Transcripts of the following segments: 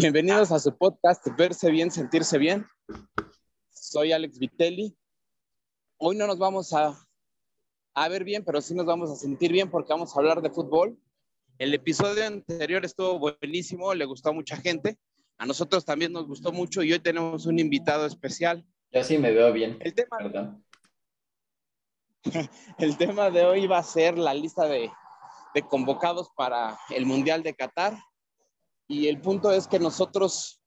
Bienvenidos a su podcast Verse Bien, Sentirse Bien. Soy Alex Vitelli. Hoy no nos vamos a, a ver bien, pero sí nos vamos a sentir bien porque vamos a hablar de fútbol. El episodio anterior estuvo buenísimo, le gustó a mucha gente. A nosotros también nos gustó mucho y hoy tenemos un invitado especial. Yo sí me veo bien. El tema, Perdón. el tema de hoy va a ser la lista de, de convocados para el Mundial de Qatar. Y el punto es que nosotros,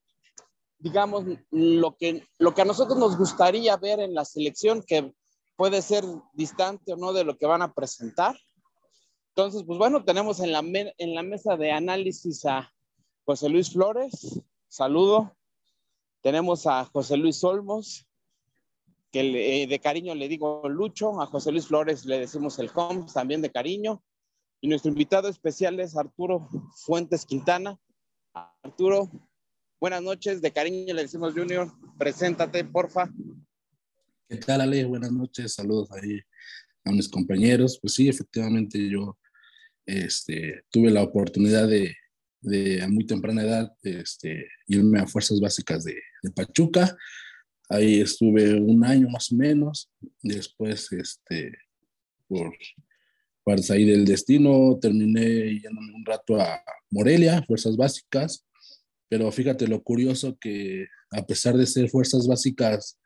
digamos, lo que, lo que a nosotros nos gustaría ver en la selección, que puede ser distante o no de lo que van a presentar. Entonces, pues bueno, tenemos en la, me- en la mesa de análisis a José Luis Flores, saludo. Tenemos a José Luis Olmos, que le- eh, de cariño le digo Lucho, a José Luis Flores le decimos el Coms, también de cariño. Y nuestro invitado especial es Arturo Fuentes Quintana. Arturo, buenas noches, de cariño le decimos Junior, preséntate, porfa. ¿Qué tal, Ale? Buenas noches, saludos ahí a mis compañeros. Pues sí, efectivamente yo este, tuve la oportunidad de, de a muy temprana edad este, irme a Fuerzas Básicas de, de Pachuca. Ahí estuve un año más o menos. Después, este, por parte ahí del destino, terminé yéndome un rato a Morelia, Fuerzas Básicas. Pero fíjate lo curioso que a pesar de ser Fuerzas Básicas,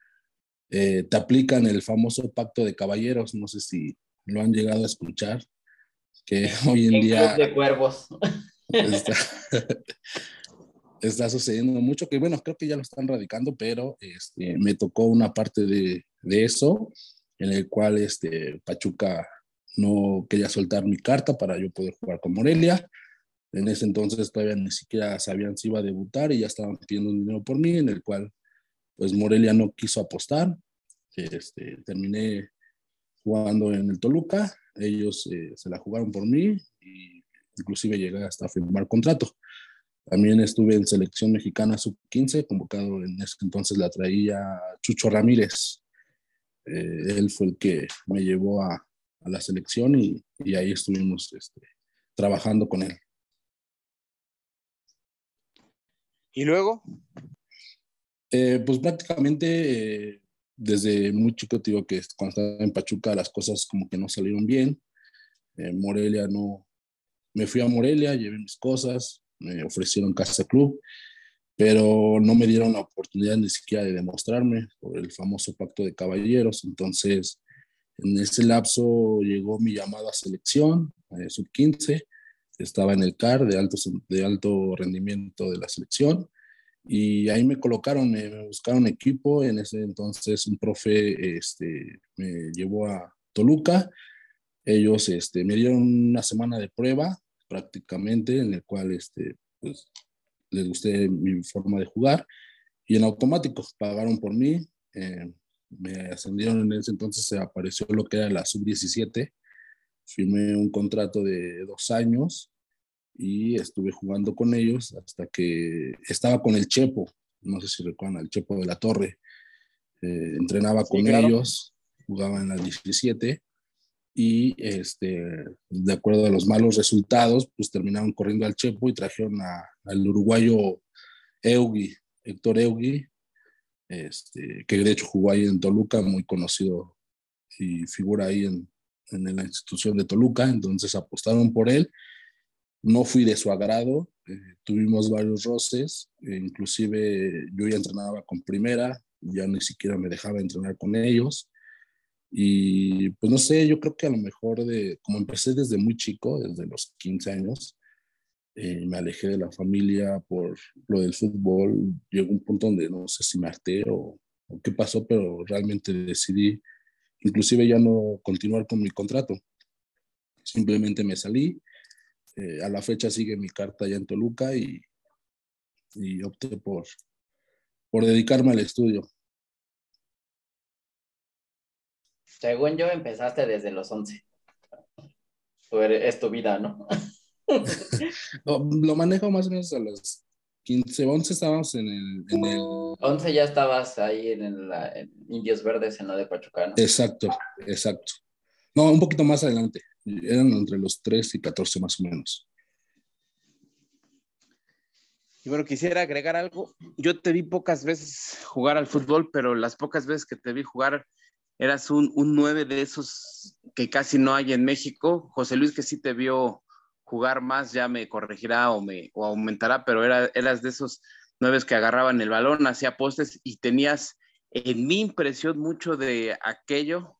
eh, te aplican el famoso pacto de caballeros, no sé si lo han llegado a escuchar, que hoy en En día Club de Cuervos. está, está sucediendo mucho, que bueno, creo que ya lo están radicando, pero este, me tocó una parte de, de eso, en el cual este, Pachuca no quería soltar mi carta para yo poder jugar con Morelia. En ese entonces todavía ni siquiera sabían si iba a debutar y ya estaban pidiendo dinero por mí, en el cual pues Morelia no quiso apostar. Este, terminé jugando en el Toluca, ellos eh, se la jugaron por mí y inclusive llegué hasta firmar contrato. También estuve en selección mexicana sub-15, convocado en ese entonces la traía Chucho Ramírez. Eh, él fue el que me llevó a, a la selección y, y ahí estuvimos este, trabajando con él. Y luego, Eh, pues prácticamente eh, desde muy chico te digo que cuando estaba en Pachuca las cosas como que no salieron bien. Eh, Morelia no, me fui a Morelia, llevé mis cosas, me ofrecieron casa club, pero no me dieron la oportunidad ni siquiera de demostrarme por el famoso pacto de caballeros. Entonces, en ese lapso llegó mi llamado a selección, eh, sub 15, estaba en el CAR de alto, de alto rendimiento de la selección y ahí me colocaron, me, me buscaron equipo, en ese entonces un profe este, me llevó a Toluca, ellos este, me dieron una semana de prueba prácticamente, en el cual este, pues, les gusté mi forma de jugar y en automático pagaron por mí, eh, me ascendieron en ese entonces, se apareció lo que era la sub-17, firmé un contrato de dos años y estuve jugando con ellos hasta que estaba con el Chepo, no sé si recuerdan al Chepo de la Torre, eh, entrenaba Sí, con claro. ellos, jugaba en la 17 y este, de acuerdo a los malos resultados, pues terminaron corriendo al Chepo y trajeron a- al uruguayo Eugui, Héctor Eugui, este, que de hecho jugó ahí en Toluca, muy conocido y figura ahí en, en la institución de Toluca, entonces apostaron por él no fui de su agrado, eh, tuvimos varios roces, eh, inclusive yo ya entrenaba con primera, ya ni siquiera me dejaba entrenar con ellos. Y pues no sé, yo creo que a lo mejor de, como empecé desde muy chico, desde los 15 años, eh, me alejé de la familia por lo del fútbol, llegó un punto donde no sé si me harté o, o qué pasó, pero realmente decidí inclusive ya no continuar con mi contrato. Simplemente me salí, eh, a la fecha sigue mi carta allá en Toluca y, y opté por, por dedicarme al estudio. Según yo, empezaste desde los 11. Tú eres- Es tu vida, ¿no? Lo, manejo más o menos a las 15, 11 estábamos en el, en el 11 ya estabas ahí en, en Indios Verdes, en la de Pachuca, ¿no? exacto, exacto. No, un poquito más adelante. Eran entre los 3 y 14 más o menos. Y bueno, quisiera agregar algo. Yo te vi pocas veces jugar al fútbol, pero las pocas veces que te vi jugar eras un, un nueve de esos que casi no hay en México. José Luis, que sí te vio jugar más, ya me corregirá o me o aumentará, pero era, eras de esos nueve que agarraban el balón, hacía postes y tenías en mi impresión mucho de aquello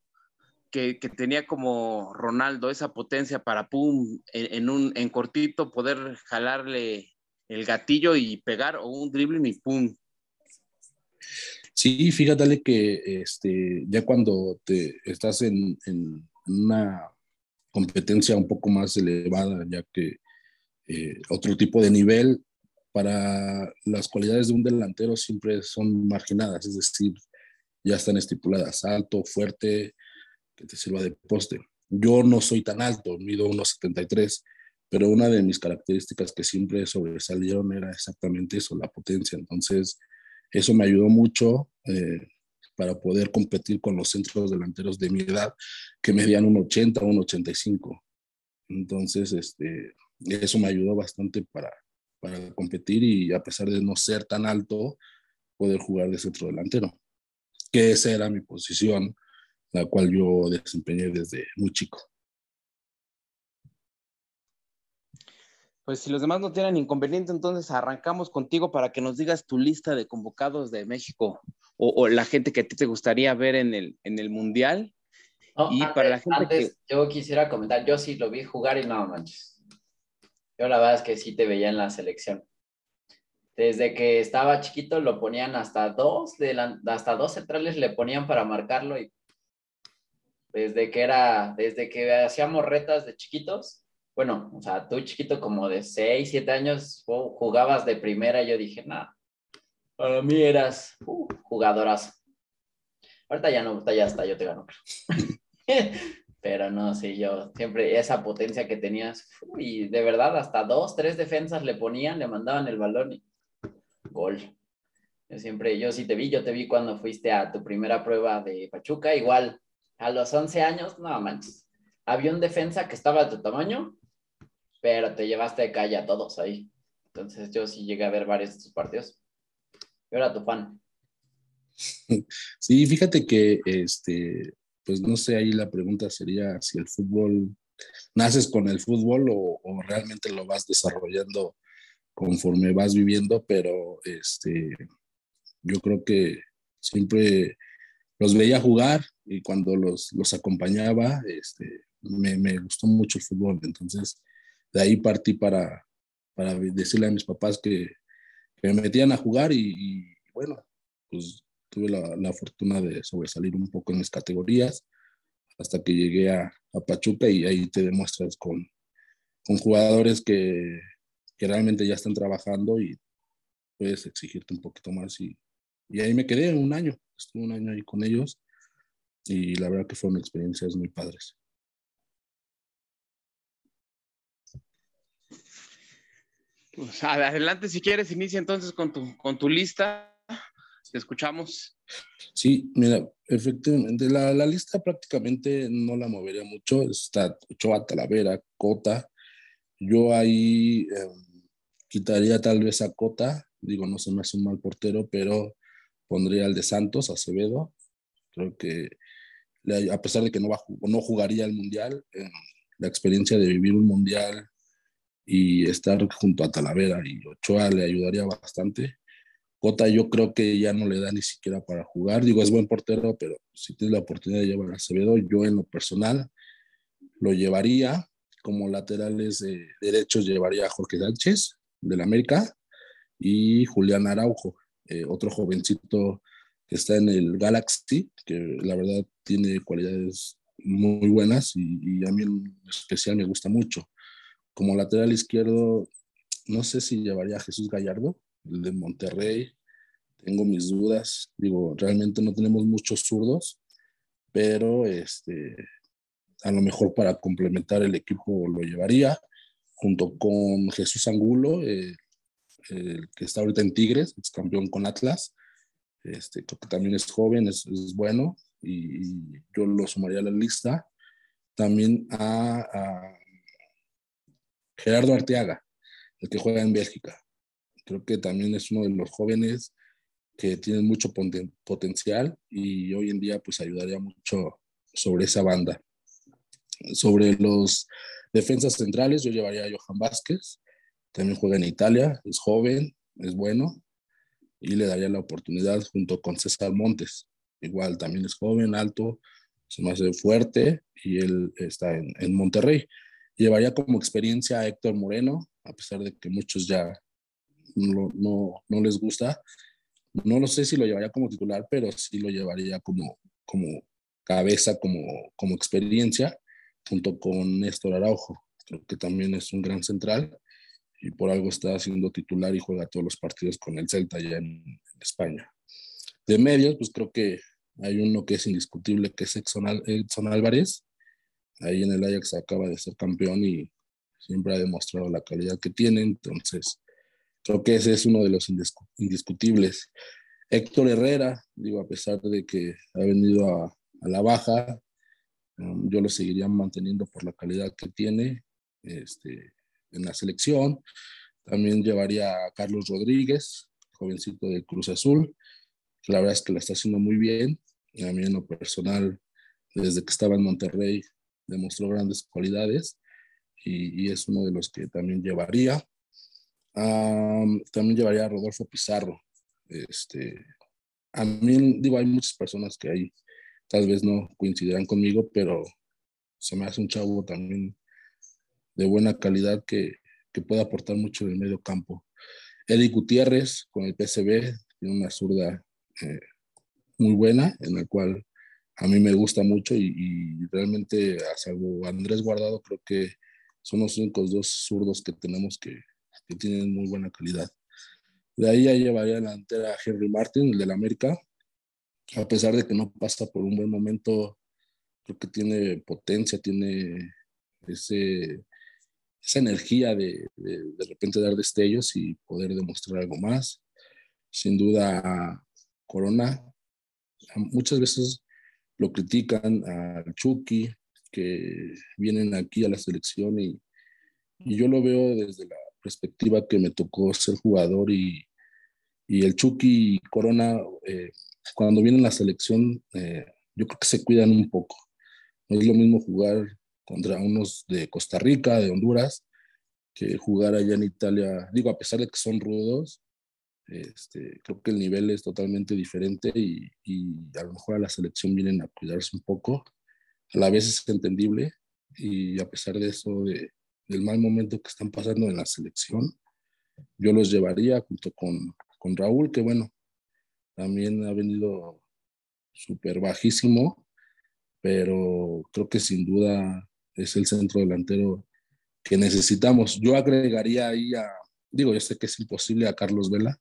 que, que, tenía como Ronaldo, esa potencia para pum, en, en, un en cortito poder jalarle el gatillo y pegar o un dribbling y pum. Sí, fíjate que este, ya cuando te estás en, en una competencia un poco más elevada, ya que eh, otro tipo de nivel para las cualidades de un delantero siempre son marginadas, es decir, ya están estipuladas, alto, fuerte, que te sirva de poste. Yo no soy tan alto, mido unos 73, pero una de mis características que siempre sobresalieron era exactamente eso, la potencia. Entonces, eso me ayudó mucho eh, para poder competir con los centros delanteros de mi edad, que medían un 80 o un 85. Entonces, este, eso me ayudó bastante para, para competir y a pesar de no ser tan alto, poder jugar de centro delantero, que esa era mi posición, la cual yo desempeñé desde muy chico. Pues si los demás no tienen inconveniente, entonces arrancamos contigo para que nos digas tu lista de convocados de México o, o la gente que a ti te gustaría ver en el, en el Mundial. No, y antes, para la gente antes, que... yo quisiera comentar, yo sí lo vi jugar y no manches. Yo la verdad es que sí te veía en la selección. Desde que estaba chiquito lo ponían hasta dos, de la, hasta dos centrales le ponían para marcarlo y desde que era, desde que hacíamos retas de chiquitos, bueno, o sea, tú chiquito como de 6, 7 años jugabas de primera yo dije, nada, para mí eras uh, jugadorazo. Ahorita ya no, ya está, yo te gano. Pero no, sí, yo siempre esa potencia que tenías, y de verdad hasta dos, tres defensas le ponían, le mandaban el balón y gol. Yo siempre, yo sí te vi, yo te vi cuando fuiste a tu primera prueba de Pachuca, igual, a los 11 años, no manches, había un defensa que estaba de tu tamaño pero te llevaste de calle a todos ahí. Entonces yo sí llegué a ver varios de tus partidos. Yo era tu fan. Sí, fíjate que, este, pues no sé, ahí la pregunta sería si el fútbol, naces con el fútbol o, o realmente lo vas desarrollando conforme vas viviendo, pero este, yo creo que siempre los veía jugar y cuando los, los acompañaba, este, me, me gustó mucho el fútbol. Entonces, de ahí partí para, para decirle a mis papás que, me metían a jugar y, bueno, pues tuve la, la, fortuna de sobresalir un poco en mis categorías hasta que llegué a, a Pachuca y ahí te demuestras con, con jugadores que, que, realmente ya están trabajando y puedes exigirte un poquito más y, y ahí me quedé un año, estuve un año ahí con ellos y la verdad que fueron experiencias muy padres. Pues adelante si quieres, inicia entonces con tu, con tu lista. Te escuchamos. Sí, mira, efectivamente, la, la lista prácticamente no la movería mucho. Está Ochoa, Talavera, Cota. Yo ahí eh, quitaría tal vez a Cota. Digo, no se me hace un mal portero, pero pondría al de Santos, Acevedo. Creo que a pesar de que no, va, no jugaría el Mundial, eh, la experiencia de vivir un Mundial y estar junto a Talavera y Ochoa le ayudaría bastante. Cota yo creo que ya no le da ni siquiera para jugar. Digo, es buen portero, pero si tienes la oportunidad de llevar a Acevedo, yo en lo personal lo llevaría. Como laterales eh, derechos llevaría a Jorge Sánchez del América y Julián Araujo, eh, otro jovencito que está en el Galaxy, que la verdad tiene cualidades muy buenas y, y a mí en especial me gusta mucho. Como lateral izquierdo, no sé si llevaría a Jesús Gallardo, el de Monterrey. Tengo mis dudas. Digo, realmente no tenemos muchos zurdos, pero este, a lo mejor para complementar el equipo lo llevaría, junto con Jesús Angulo, eh, el que está ahorita en Tigres, es campeón con Atlas. Este, creo que también es joven, es, bueno, y, y, yo lo sumaría a la lista. También a Gerardo Arteaga, el que juega en Bélgica, creo que también es uno de los jóvenes que tienen mucho potencial y hoy en día pues ayudaría mucho sobre esa banda. Sobre los defensas centrales, yo llevaría a Johan Vázquez, también juega en Italia, es joven, es bueno, y le daría la oportunidad junto con César Montes. Igual también es joven, alto, se me fuerte y él está en, en Monterrey. Llevaría como experiencia a Héctor Moreno, a pesar de que muchos ya no, no, no les gusta. No lo sé si lo llevaría como titular, pero sí lo llevaría como, como cabeza, como, como experiencia, junto con Néstor Araujo. Creo que también es un gran central y por algo está siendo titular y juega todos los partidos con el Celta ya en, España. De medios, pues creo que hay uno que es indiscutible, que es Edson, Álvarez. Ahí en el Ajax acaba de ser campeón y siempre ha demostrado la calidad que tiene. Entonces, creo que ese es uno de los indiscutibles. Héctor Herrera, digo, a pesar de que ha venido a, a la baja, um, yo lo seguiría manteniendo por la calidad que tiene. Este, en la selección. También llevaría a Carlos Rodríguez, jovencito de Cruz Azul, que la verdad es que la está haciendo muy bien. A mí en lo personal, desde que estaba en Monterrey, demostró grandes cualidades y, es uno de los que también llevaría. también llevaría a Rodolfo Pizarro. Este, a mí, digo, hay muchas personas que ahí tal vez no coincidirán conmigo, pero se me hace un chavo también de buena calidad que, que puede aportar mucho en el medio campo. Eddie Gutiérrez con el PSB tiene una zurda eh, muy buena, en la cual a mí me gusta mucho y, realmente, a salvo Andrés Guardado, creo que son los únicos dos zurdos que tenemos que, que tienen muy buena calidad. De ahí ya llevaría delantera a Henry Martin, el del América, a pesar de que no pasa por un buen momento, creo que tiene potencia, tiene ese, esa energía de, de, repente dar destellos y poder demostrar algo más. Sin duda, Corona, muchas veces lo critican al Chucky, que vienen aquí a la selección y, y, yo lo veo desde la perspectiva que me tocó ser jugador y, y el Chucky y Corona, eh, cuando vienen a la selección, eh, yo creo que se cuidan un poco. No es lo mismo jugar contra unos de Costa Rica, de Honduras, que jugar allá en Italia. Digo, a pesar de que son rudos, este, creo que el nivel es totalmente diferente y, a lo mejor a la selección vienen a cuidarse un poco. A la vez es entendible y a pesar de eso, de, del mal momento que están pasando en la selección, yo los llevaría junto con, con Raúl, que bueno, también ha venido súper bajísimo, pero creo que sin duda es el centro delantero que necesitamos. Yo agregaría ahí a, digo, yo sé que es imposible a Carlos Vela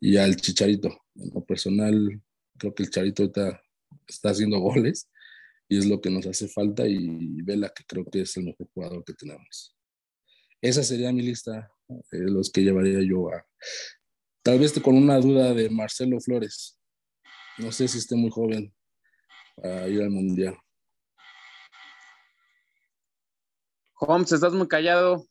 y al Chicharito. En lo personal, creo que el Charito está, está haciendo goles y es lo que nos hace falta y Vela que creo que es el mejor jugador que tenemos. Esa sería mi lista, de los que llevaría yo a... Tal vez con una duda de Marcelo Flores. No sé si esté muy joven para ir al Mundial. Holmes, estás muy callado.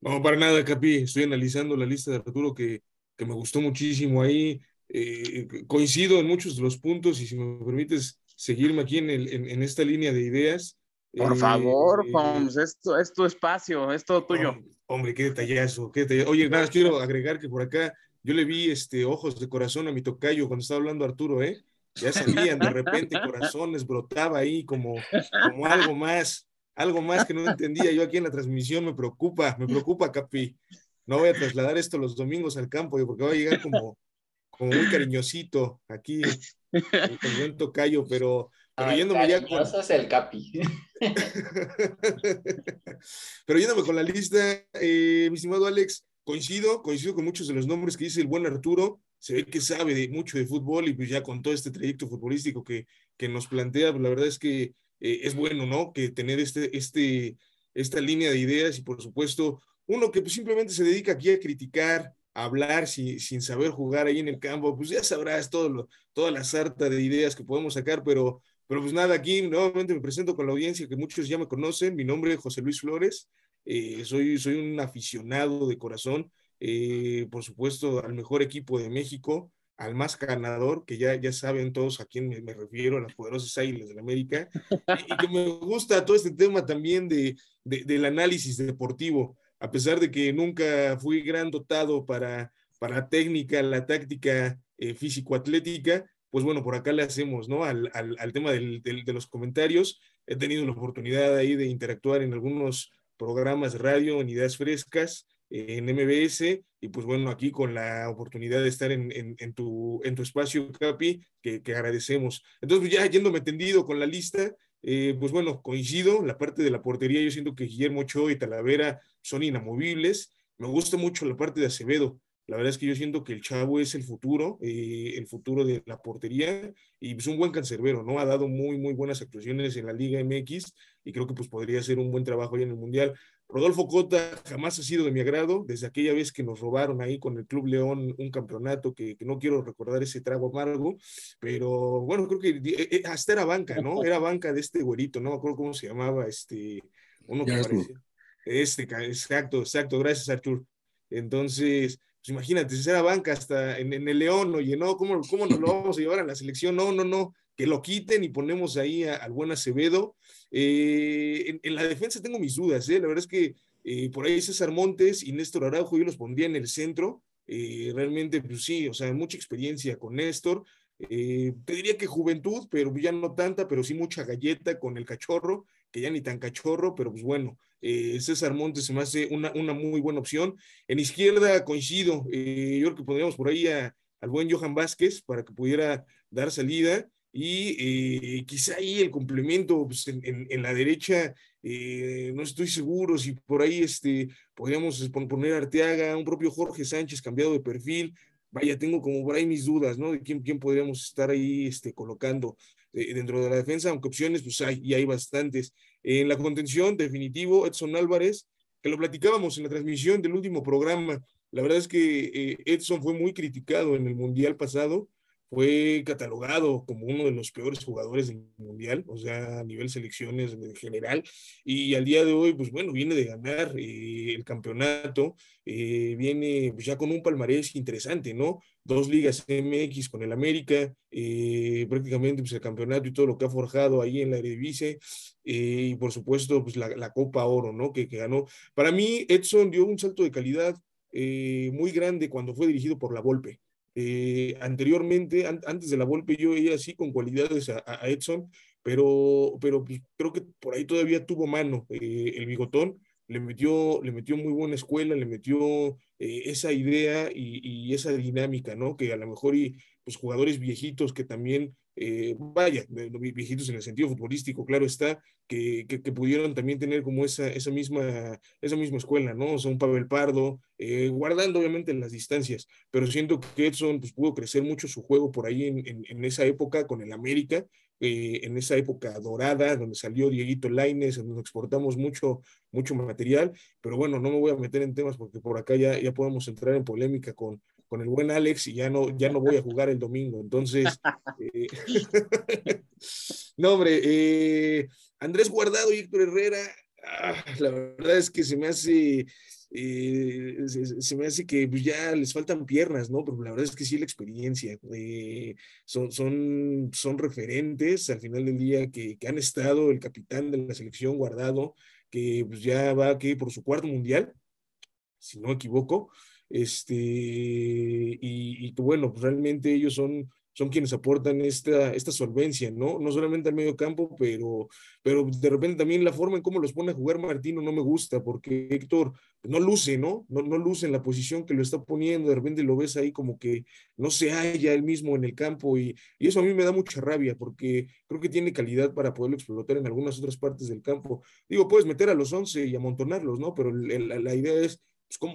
No, para nada, Capi. Estoy analizando la lista de Arturo que, que me gustó muchísimo ahí. Eh, coincido en muchos de los puntos y si me permites seguirme aquí en, el, en, esta línea de ideas. Por favor, eh, Holmes, esto es tu espacio, es todo tuyo. Hombre, qué detallazo, qué detallazo. Oye, nada, quiero agregar que por acá yo le vi este, ojos de corazón a mi tocayo cuando estaba hablando Arturo, ¿eh? ya salían de repente corazones, brotaba ahí como, como algo más, algo más que no entendía yo aquí en la transmisión, me preocupa, me preocupa, Capi. No voy a trasladar esto los domingos al campo, porque va a llegar como, como muy cariñosito aquí, el, buen tocayo, pero, pero yéndome ya con... el Capi. pero yéndome con la lista, eh, mi estimado Alex, coincido, coincido con muchos de los nombres que dice el buen Arturo, se ve que sabe de, mucho de fútbol y pues ya con todo este trayecto futbolístico que, que nos plantea, pues la verdad es que eh, es bueno, ¿no? Que tener este, este, esta línea de ideas y por supuesto uno que pues simplemente se dedica aquí a criticar, a hablar sin, sin saber jugar ahí en el campo, pues ya sabrás todo lo, toda la sarta de ideas que podemos sacar, pero, pero pues nada, aquí nuevamente me presento con la audiencia que muchos ya me conocen, mi nombre es José Luis Flores, eh, soy, soy un aficionado de corazón, eh, por supuesto, al mejor equipo de México, al más ganador, que ya, ya saben todos a quién me, refiero, a las poderosas Águilas de la América, y, que me gusta todo este tema también de, del análisis deportivo, a pesar de que nunca fui gran dotado para, para técnica, la táctica eh, físico-atlética, pues bueno, por acá le hacemos, ¿no? Al, al, al tema del, del, de los comentarios. He tenido la oportunidad ahí de interactuar en algunos programas de radio, en Ideas Frescas, en MBS y pues bueno, aquí con la oportunidad de estar en, en, tu, en tu espacio, Capi, que, que agradecemos. Entonces, pues, ya yéndome tendido con la lista, eh, pues bueno, coincido, la parte de la portería, yo siento que Guillermo Ochoa y Talavera son inamovibles. Me gusta mucho la parte de Acevedo. La verdad es que yo siento que el chavo es el futuro, eh, el futuro de la portería y es pues, un buen cancerbero, ¿no? Ha dado muy, muy buenas actuaciones en la Liga MX y creo que pues podría hacer un buen trabajo ahí en el Mundial. Rodolfo Cota jamás ha sido de mi agrado, desde aquella vez que nos robaron ahí con el Club León un campeonato que, no quiero recordar ese trago amargo, pero bueno, creo que eh, eh, hasta era banca, ¿no? Era banca de este güerito, no me acuerdo cómo se llamaba, este, uno que parece. Este, exacto, exacto, gracias Artur. Entonces, pues imagínate, si era banca hasta en, el León, oye, no, ¿cómo, ¿cómo nos lo vamos a llevar a la selección? No, no, no, que lo quiten y ponemos ahí al buen Acevedo. Eh, en, la defensa tengo mis dudas, ¿eh? la verdad es que eh, por ahí César Montes y Néstor Araujo yo los pondría en el centro. Eh, realmente, pues sí, o sea, mucha experiencia con Néstor. te diría que juventud, pero ya no tanta, pero sí mucha galleta con el cachorro, que ya ni tan cachorro, pero pues bueno, César Montes se me hace una, muy buena opción. En izquierda coincido, yo creo que pondríamos por ahí al buen Johan Vázquez para que pudiera dar salida y eh, quizá ahí el complemento pues, en, la derecha, eh, no estoy seguro si por ahí este, podríamos poner Arteaga, un propio Jorge Sánchez cambiado de perfil. Vaya, tengo como por ahí mis dudas, ¿no? De quién, quién podríamos estar ahí este, colocando eh, dentro de la defensa, aunque opciones pues hay, y hay bastantes. En la contención, definitivo, Edson Álvarez, que lo platicábamos en la transmisión del último programa. La verdad es que Edson fue muy criticado en el Mundial pasado fue catalogado como uno de los peores jugadores del mundial, o sea, a nivel selecciones en general, y al día de hoy, pues bueno, viene de ganar eh, el campeonato, eh, viene pues, ya con un palmarés interesante, ¿no? Dos ligas MX con el América, eh, prácticamente pues el campeonato y todo lo que ha forjado ahí en la Eredivisie, y por supuesto, pues la, Copa Oro, ¿no? Que, que, ganó. Para mí, Edson dio un salto de calidad muy grande cuando fue dirigido por la Volpe. Eh, anteriormente, antes de la Volpe, yo veía así con cualidades a, Edson, pero, pero pues, creo que por ahí todavía tuvo mano eh, el bigotón, le metió, le metió muy buena escuela, le metió eh, esa idea y, esa dinámica, ¿no? Que a lo mejor y pues jugadores viejitos que también eh, vaya, viejitos en el sentido futbolístico, claro está, que, pudieron también tener como esa, misma, escuela, ¿no? O sea, un Pavel Pardo, eh, guardando obviamente las distancias, pero siento que Edson pues, pudo crecer mucho su juego por ahí en, en, esa época con el América, eh, en esa época dorada, donde salió Dieguito Laines, donde exportamos mucho, mucho material, pero bueno, no me voy a meter en temas porque por acá ya, ya podemos entrar en polémica con, con el buen Alex y ya no, ya no voy a jugar el domingo. Entonces, eh, no, hombre, eh, Andrés Guardado y Héctor Herrera, ah, la verdad es que se me hace, eh, se, me hace que pues, ya les faltan piernas, ¿no? Pero la verdad es que sí la experiencia. son, son, son referentes al final del día que, que, han estado el capitán de la selección Guardado, que pues, ya va aquí por su cuarto mundial, si no me equivoco. Este, y, bueno, realmente ellos son, son quienes aportan esta, esta solvencia, ¿no? No solamente al medio campo, pero, pero de repente también la forma en cómo los pone a jugar Martino no me gusta, porque Héctor no luce, ¿no? No, no luce en la posición que lo está poniendo, de repente lo ves ahí como que no se halla él mismo en el campo y, y eso a mí me da mucha rabia, porque creo que tiene calidad para poderlo explotar en algunas otras partes del campo. Digo, puedes meter a los 11 y amontonarlos, ¿no? Pero la idea es pues,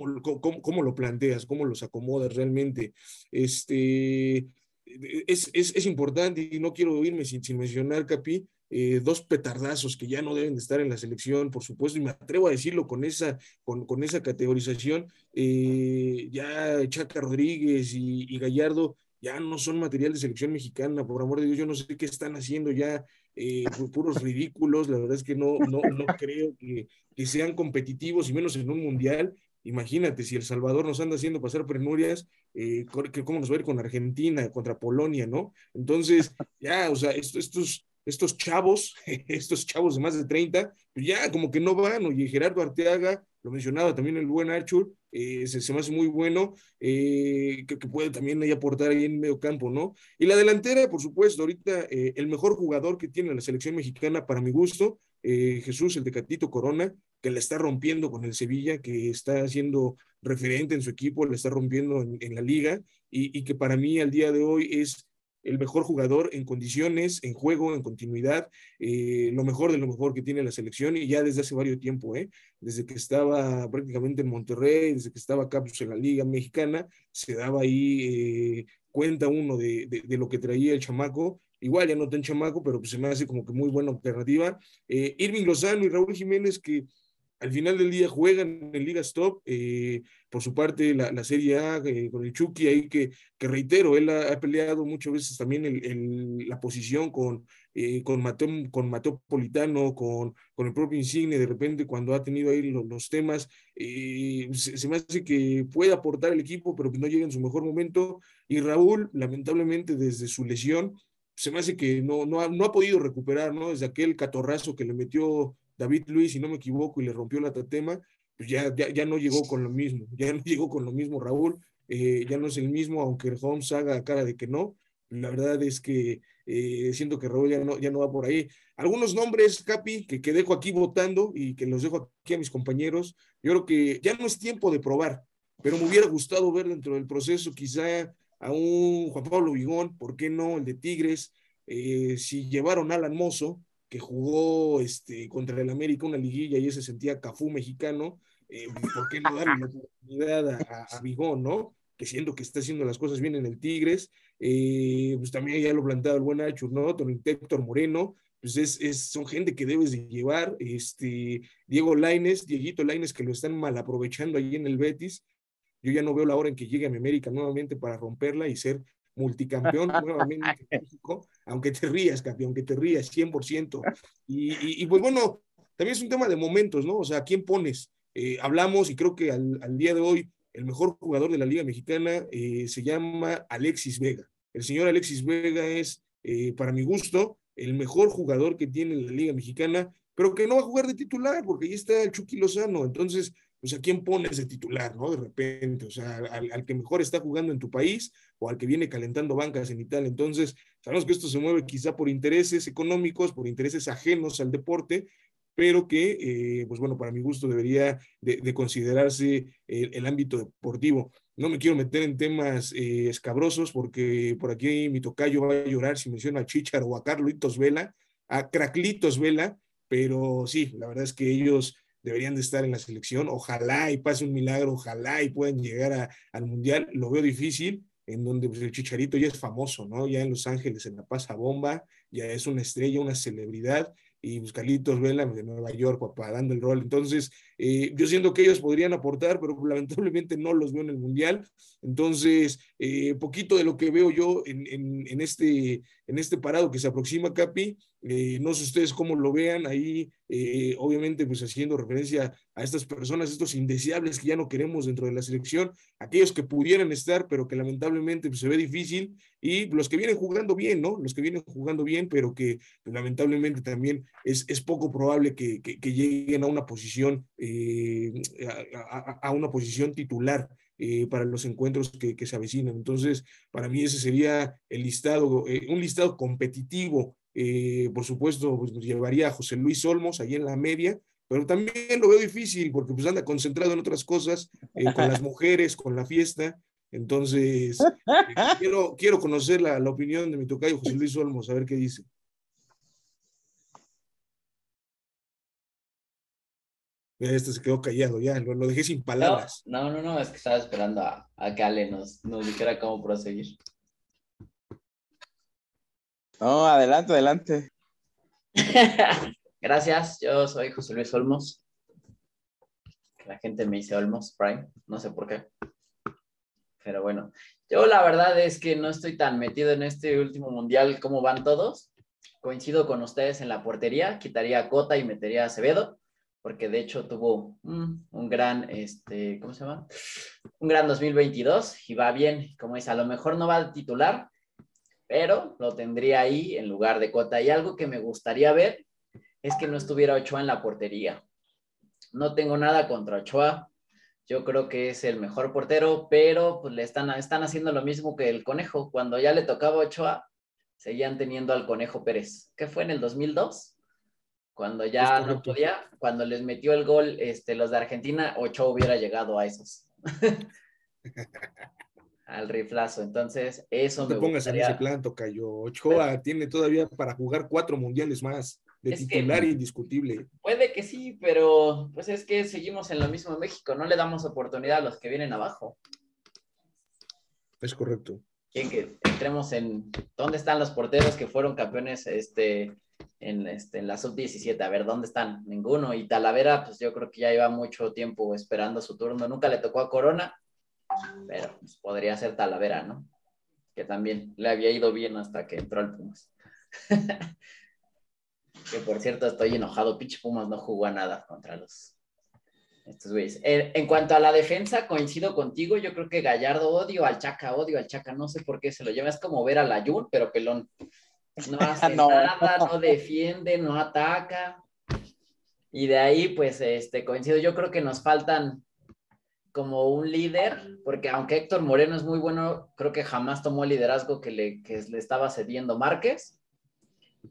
¿cómo, lo planteas? ¿Cómo los acomodas realmente? Este, es, es, es importante y no quiero irme sin, mencionar, Capi, eh, dos petardazos que ya no deben de estar en la selección, por supuesto, y me atrevo a decirlo con esa, con, con esa categorización, eh, ya Chaca Rodríguez y, y, Gallardo ya no son material de selección mexicana, por amor de Dios, yo no sé qué están haciendo ya eh, puros ridículos, la verdad es que no, no, no creo que, que sean competitivos y menos en un mundial. Imagínate, si El Salvador nos anda haciendo pasar penurias, eh, ¿cómo nos va a ir con Argentina, contra Polonia, no? Entonces, ya, o sea, estos, estos chavos, estos chavos de más de 30, pues ya como que no van, oye, Gerardo Arteaga, lo mencionaba también el buen Archur, eh, se, me hace muy bueno, eh, que, puede también ahí aportar ahí en medio campo, ¿no? Y la delantera, por supuesto, ahorita eh, el mejor jugador que tiene la selección mexicana para mi gusto, Jesús, el de Catito Corona, que la está rompiendo con el Sevilla, que está siendo referente en su equipo, le está rompiendo en, la liga, y, y que para mí al día de hoy es el mejor jugador en condiciones, en juego, en continuidad, eh, lo mejor de lo mejor que tiene la selección y ya desde hace varios tiempo, ¿eh? desde que estaba prácticamente en Monterrey, desde que estaba acá pues, en la Liga Mexicana, se daba ahí eh, cuenta uno de, de, lo que traía el chamaco. Igual ya no tan chamaco, pero pues se me hace como que muy buena alternativa. Eh, Irving Lozano y Raúl Jiménez que al final del día juegan en Liga Stop, eh, por su parte la, la Serie A eh, con el Chucky ahí que, que reitero, él ha, peleado muchas veces también el, la posición con, eh, con, Mateo, con Mateo Politano, con, con el propio Insigne, de repente cuando ha tenido ahí los, temas, se, me hace que puede aportar el equipo, pero que no llega en su mejor momento, y Raúl, lamentablemente desde su lesión, se me hace que no, no, ha, no ha podido recuperar, ¿no? Desde aquel catorrazo que le metió David Luis, si no me equivoco, y le rompió la tatema, pues ya, ya, no llegó con lo mismo, ya no llegó con lo mismo Raúl, eh, ya no es el mismo, aunque Holmes haga cara de que no, la verdad es que eh, siento que Raúl ya no, ya no va por ahí. Algunos nombres, Capi, que, que dejo aquí votando y que los dejo aquí a mis compañeros, yo creo que ya no es tiempo de probar, pero me hubiera gustado ver dentro del proceso quizá a un Juan Pablo Vigón, ¿por qué no? El de Tigres, eh, si llevaron a Alan Mozo, que jugó este, contra el América una liguilla y ese sentía Cafú mexicano, eh, ¿por qué no darle la oportunidad a, a, Vigón, no? Que siendo que está haciendo las cosas bien en el Tigres, eh, pues también ya lo planteaba el buen Achur, ¿no? Don Héctor Moreno, pues es, es, son gente que debes de llevar, este, Diego Laines, Dieguito Laines, que lo están mal aprovechando ahí en el Betis, yo ya no veo la hora en que llegue a mi América nuevamente para romperla y ser multicampeón nuevamente en México, aunque te rías, campeón, aunque te rías 100%. Y, y, pues bueno, también es un tema de momentos, ¿no? O sea, ¿quién pones? Eh, hablamos y creo que al, al, día de hoy el mejor jugador de la Liga Mexicana eh, se llama Alexis Vega. El señor Alexis Vega es, eh, para mi gusto, el mejor jugador que tiene la Liga Mexicana, pero que no va a jugar de titular porque ahí está el Chucky Lozano. Entonces, o sea, ¿quién pones de titular, no? De repente, o sea, al, que mejor está jugando en tu país o al que viene calentando bancas en Italia. Entonces, sabemos que esto se mueve quizá por intereses económicos, por intereses ajenos al deporte, pero que, eh, pues bueno, para mi gusto debería de, considerarse el, ámbito deportivo. No me quiero meter en temas eh, escabrosos porque por aquí mi tocayo va a llorar si menciona a Chichar o a Carlitos Vela, a Craclitos Vela, pero sí, la verdad es que ellos deberían de estar en la selección. Ojalá y pase un milagro, ojalá y puedan llegar al Mundial. Lo veo difícil, en donde pues, el Chicharito ya es famoso, ¿no? Ya en Los Ángeles, en La Paz bomba, ya es una estrella, una celebridad, y pues Carlitos Vela de Nueva York, papá, dando el rol. Entonces, eh, yo siento que ellos podrían aportar, pero lamentablemente no los veo en el Mundial. Entonces, eh, poquito de lo que veo yo en, en, este, en este parado que se aproxima, Capi, eh, no sé ustedes cómo lo vean ahí, eh, obviamente pues haciendo referencia a estas personas, estos indeseables que ya no queremos dentro de la selección, aquellos que pudieran estar, pero que lamentablemente pues, se ve difícil, y los que vienen jugando bien, ¿no? Los que vienen jugando bien, pero que pues, lamentablemente también es, es poco probable que, lleguen a una posición, eh, a, una posición titular. para los encuentros que, que, se avecinan. Entonces, para mí ese sería el listado, un listado competitivo eh, por supuesto, pues, llevaría a José Luis Olmos ahí en la media, pero también lo veo difícil porque pues anda concentrado en otras cosas, eh, con las mujeres, con la fiesta. Entonces, eh, quiero, quiero conocer la, la, opinión de mi tocayo José Luis Olmos, a ver qué dice. Este se quedó callado, ya, lo, lo dejé sin palabras. No, no, no, es que estaba esperando a, a que Ale nos, nos dijera cómo proseguir. No, adelante, adelante. Gracias, yo soy José Luis Olmos. La gente me dice Olmos Prime, no sé por qué. Pero bueno, yo la verdad es que no estoy tan metido en este último mundial como van todos. coincido con ustedes en la portería, quitaría a Cota y metería a Acevedo, porque de hecho tuvo un, gran, este, ¿cómo se llama? Un gran 2022 y va bien, como es, a lo mejor no va a titular, pero lo tendría ahí en lugar de Cota. Y algo que me gustaría ver es que no estuviera Ochoa en la portería. No tengo nada contra Ochoa, yo creo que es el mejor portero, pero pues le están, están haciendo lo mismo que el Conejo. Cuando ya le tocaba Ochoa, seguían teniendo al Conejo Pérez, que fue en el 2002, cuando ya no podía, cuando les metió el gol este, los de Argentina, Ochoa hubiera llegado a esos. al riflazo. Entonces, eso no te pongas en ese plan, Tocayo. Ochoa tiene todavía para jugar cuatro mundiales más de titular indiscutible. Puede que sí, pero pues es que seguimos en lo mismo en México, no le damos oportunidad a los que vienen abajo. Es correcto. Que, que entremos en dónde están los porteros que fueron campeones este, en, este, en la sub-17. A ver, ¿dónde están? Ninguno. Y Talavera, pues yo creo que ya iba mucho tiempo esperando su turno. Nunca le tocó a Corona, pero pues, podría ser Talavera, ¿no? Que también le había ido bien hasta que entró al Pumas. Que por cierto, estoy enojado. Pinche Pumas no jugó a nada contra los. Estos güeyes. Eh, en cuanto a la defensa, coincido contigo. Yo creo que Gallardo odio al Chaca, odio al Chaca. No sé por qué se lo lleva. Es como ver a la Jun, pero pelón. No hace nada, no defiende, no ataca. Y de ahí, pues, este, coincido. Yo creo que nos faltan como un líder, porque aunque Héctor Moreno es muy bueno, creo que jamás tomó el liderazgo que le, que le estaba cediendo Márquez.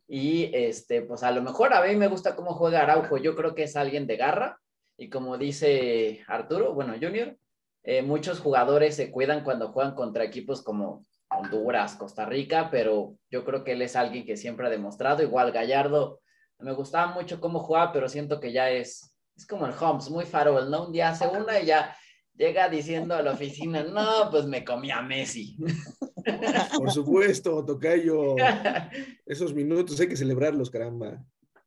Y este, pues a lo mejor a mí me gusta cómo juega Araujo. Yo creo que es alguien de garra. Y como dice Arturo, bueno, Junior, eh, muchos jugadores se cuidan cuando juegan contra equipos como Honduras, Costa Rica, pero yo creo que él es alguien que siempre ha demostrado. Igual Gallardo, me gustaba mucho cómo jugaba, pero siento que ya es, es como el Holmes, muy farol, ¿no? Un día hace una y ya llega diciendo a la oficina, no, pues me comí a Messi. Por supuesto, Tocayo. Esos minutos hay que celebrarlos, caramba.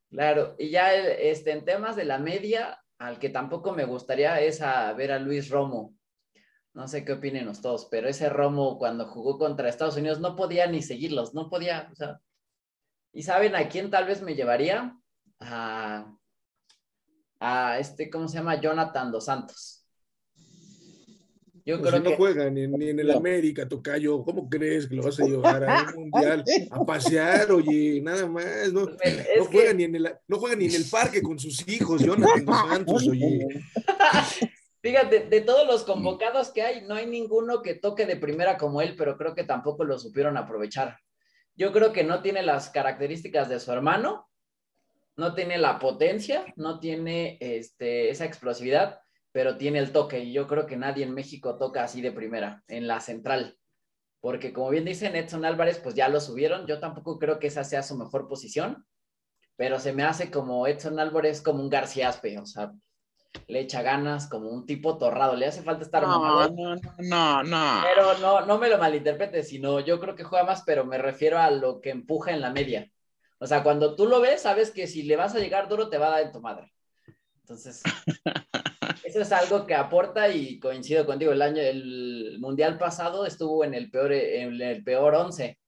Claro, y ya este, en temas de la media, al que tampoco me gustaría es a ver a Luis Romo. No sé qué opinen todos, pero ese Romo cuando jugó contra Estados Unidos no podía ni seguirlos, no podía, o sea. ¿Y saben a quién tal vez me llevaría? A, a este, ¿cómo se llama? Jonathan Dos Santos. Yo pues creo si no juega ni, en el América, Tocayo, ¿cómo crees que lo vas a llevar a un mundial? A pasear, oye, nada más. No, pues, no juega, ni en el, no juega ni en el parque con sus hijos, Jonathan Santos, oye. Fíjate, de todos los convocados que hay, no hay ninguno que toque de primera como él, pero creo que tampoco lo supieron aprovechar. Yo creo que no tiene las características de su hermano, no tiene la potencia, no tiene este, esa explosividad pero tiene el toque y yo creo que nadie en México toca así de primera, en la central. Porque como bien dicen Edson Álvarez, pues ya lo subieron. Yo tampoco creo que esa sea su mejor posición, pero se me hace como Edson Álvarez como un García Aspe, o sea, le echa ganas como un tipo torrado, le hace falta estar no, no, no, no, Pero no, no me lo malinterpretes, sino yo creo que juega más, pero me refiero a lo que empuja en la media. O sea, cuando tú lo ves, sabes que si le vas a llegar duro, te va a dar en tu madre. Entonces, eso es algo que aporta y coincido contigo. El año, el mundial pasado estuvo en el peor, en el peor 11.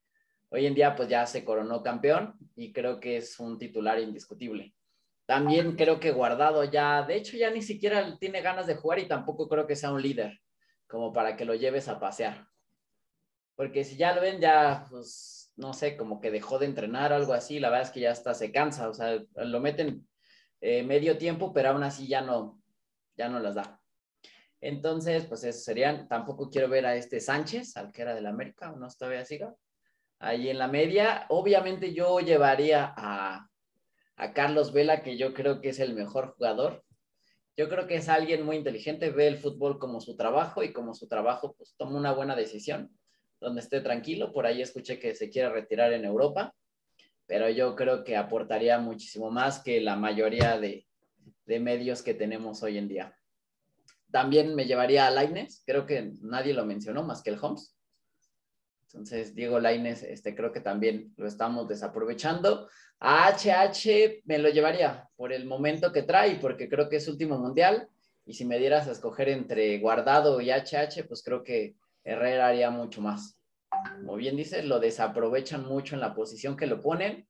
Hoy en día, pues ya se coronó campeón y creo que es un titular indiscutible. También creo que Guardado ya, de hecho, ya ni siquiera tiene ganas de jugar y tampoco creo que sea un líder como para que lo lleves a pasear. Porque si ya lo ven, ya, pues, no sé, como que dejó de entrenar o algo así, la verdad es que ya hasta se cansa, o sea, lo meten eh, medio tiempo, pero aún así ya no, ya no las da. Entonces, pues eso serían, tampoco quiero ver a este Sánchez, al que era del América, no todavía siga. Ahí en la media, obviamente yo llevaría a, a Carlos Vela, que yo creo que es el mejor jugador. Yo creo que es alguien muy inteligente, ve el fútbol como su trabajo y como su trabajo, pues toma una buena decisión, donde esté tranquilo. Por ahí escuché que se quiere retirar en Europa pero yo creo que aportaría muchísimo más que la mayoría de, medios que tenemos hoy en día. También me llevaría a Laines, creo que nadie lo mencionó más que el Holmes. Entonces, Diego Laines, este, creo que también lo estamos desaprovechando. A HH me lo llevaría por el momento que trae, porque creo que es último mundial. Y si me dieras a escoger entre Guardado y HH, pues creo que Herrera haría mucho más como bien dice, lo desaprovechan mucho en la posición que lo ponen.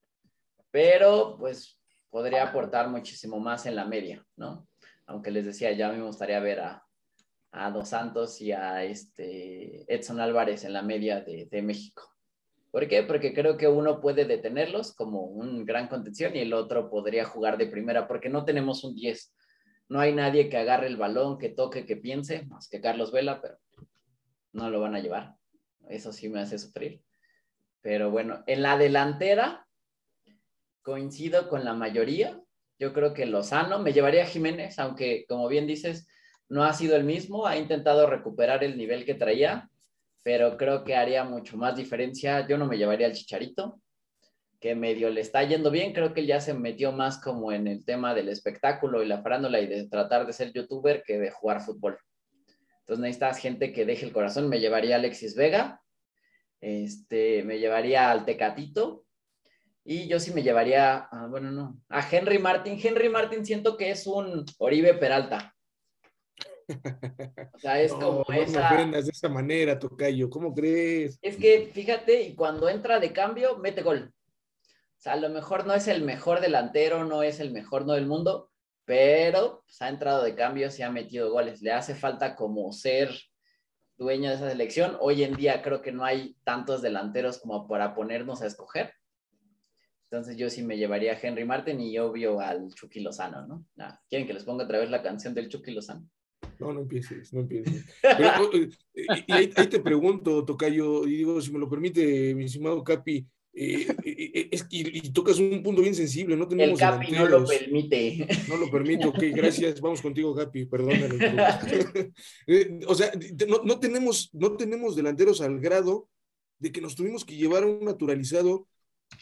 pero pues podría aportar muchísimo más en la media, ¿no? Aunque les decía, ya me gustaría ver a, a Dos Santos y a este Edson Álvarez en la media de, México. ¿Por qué? Porque creo que uno puede detenerlos como un gran contención y el otro podría jugar de primera, porque no tenemos un 10. No hay nadie que agarre el balón, que toque, que piense, más que Carlos Vela, pero no lo van a llevar. Eso sí me hace sufrir. Pero bueno, en la delantera coincido con la mayoría. Yo creo que Lozano me llevaría a Jiménez, aunque como bien dices, no ha sido el mismo, ha intentado recuperar el nivel que traía, pero creo que haría mucho más diferencia. Yo no me llevaría al Chicharito, que medio le está yendo bien, creo que ya se metió más como en el tema del espectáculo y la farándula y de tratar de ser youtuber que de jugar fútbol. Entonces necesitas gente que deje el corazón. Me llevaría a Alexis Vega, este, me llevaría al Tecatito y yo sí me llevaría, bueno, no, a Henry Martin. Henry Martin siento que es un Oribe Peralta. O sea, es como esa... No de esa manera, Tocayo, ¿cómo crees? Es que, fíjate, y cuando entra de cambio, mete gol. O sea, a lo mejor no es el mejor delantero, no es el mejor no del mundo, pero pues, ha entrado de cambio, y ha metido goles. Le hace falta como ser dueño de esa selección. Hoy en día creo que no hay tantos delanteros como para ponernos a escoger. Entonces yo sí me llevaría a Henry Martin y obvio al Chucky Lozano, ¿no? ¿Quieren que les ponga otra vez la canción del Chucky Lozano? No, no empieces, no empieces. y, ahí, te pregunto, Tocayo, y digo, si me lo permite, mi estimado Capi, eh, eh, eh, es, y, tocas un punto bien sensible, no tenemos El Capi no lo permite. No lo permite, ok, gracias, vamos contigo, Capi, perdóname. o sea, no, no, tenemos, no tenemos delanteros al grado de que nos tuvimos que llevar a un naturalizado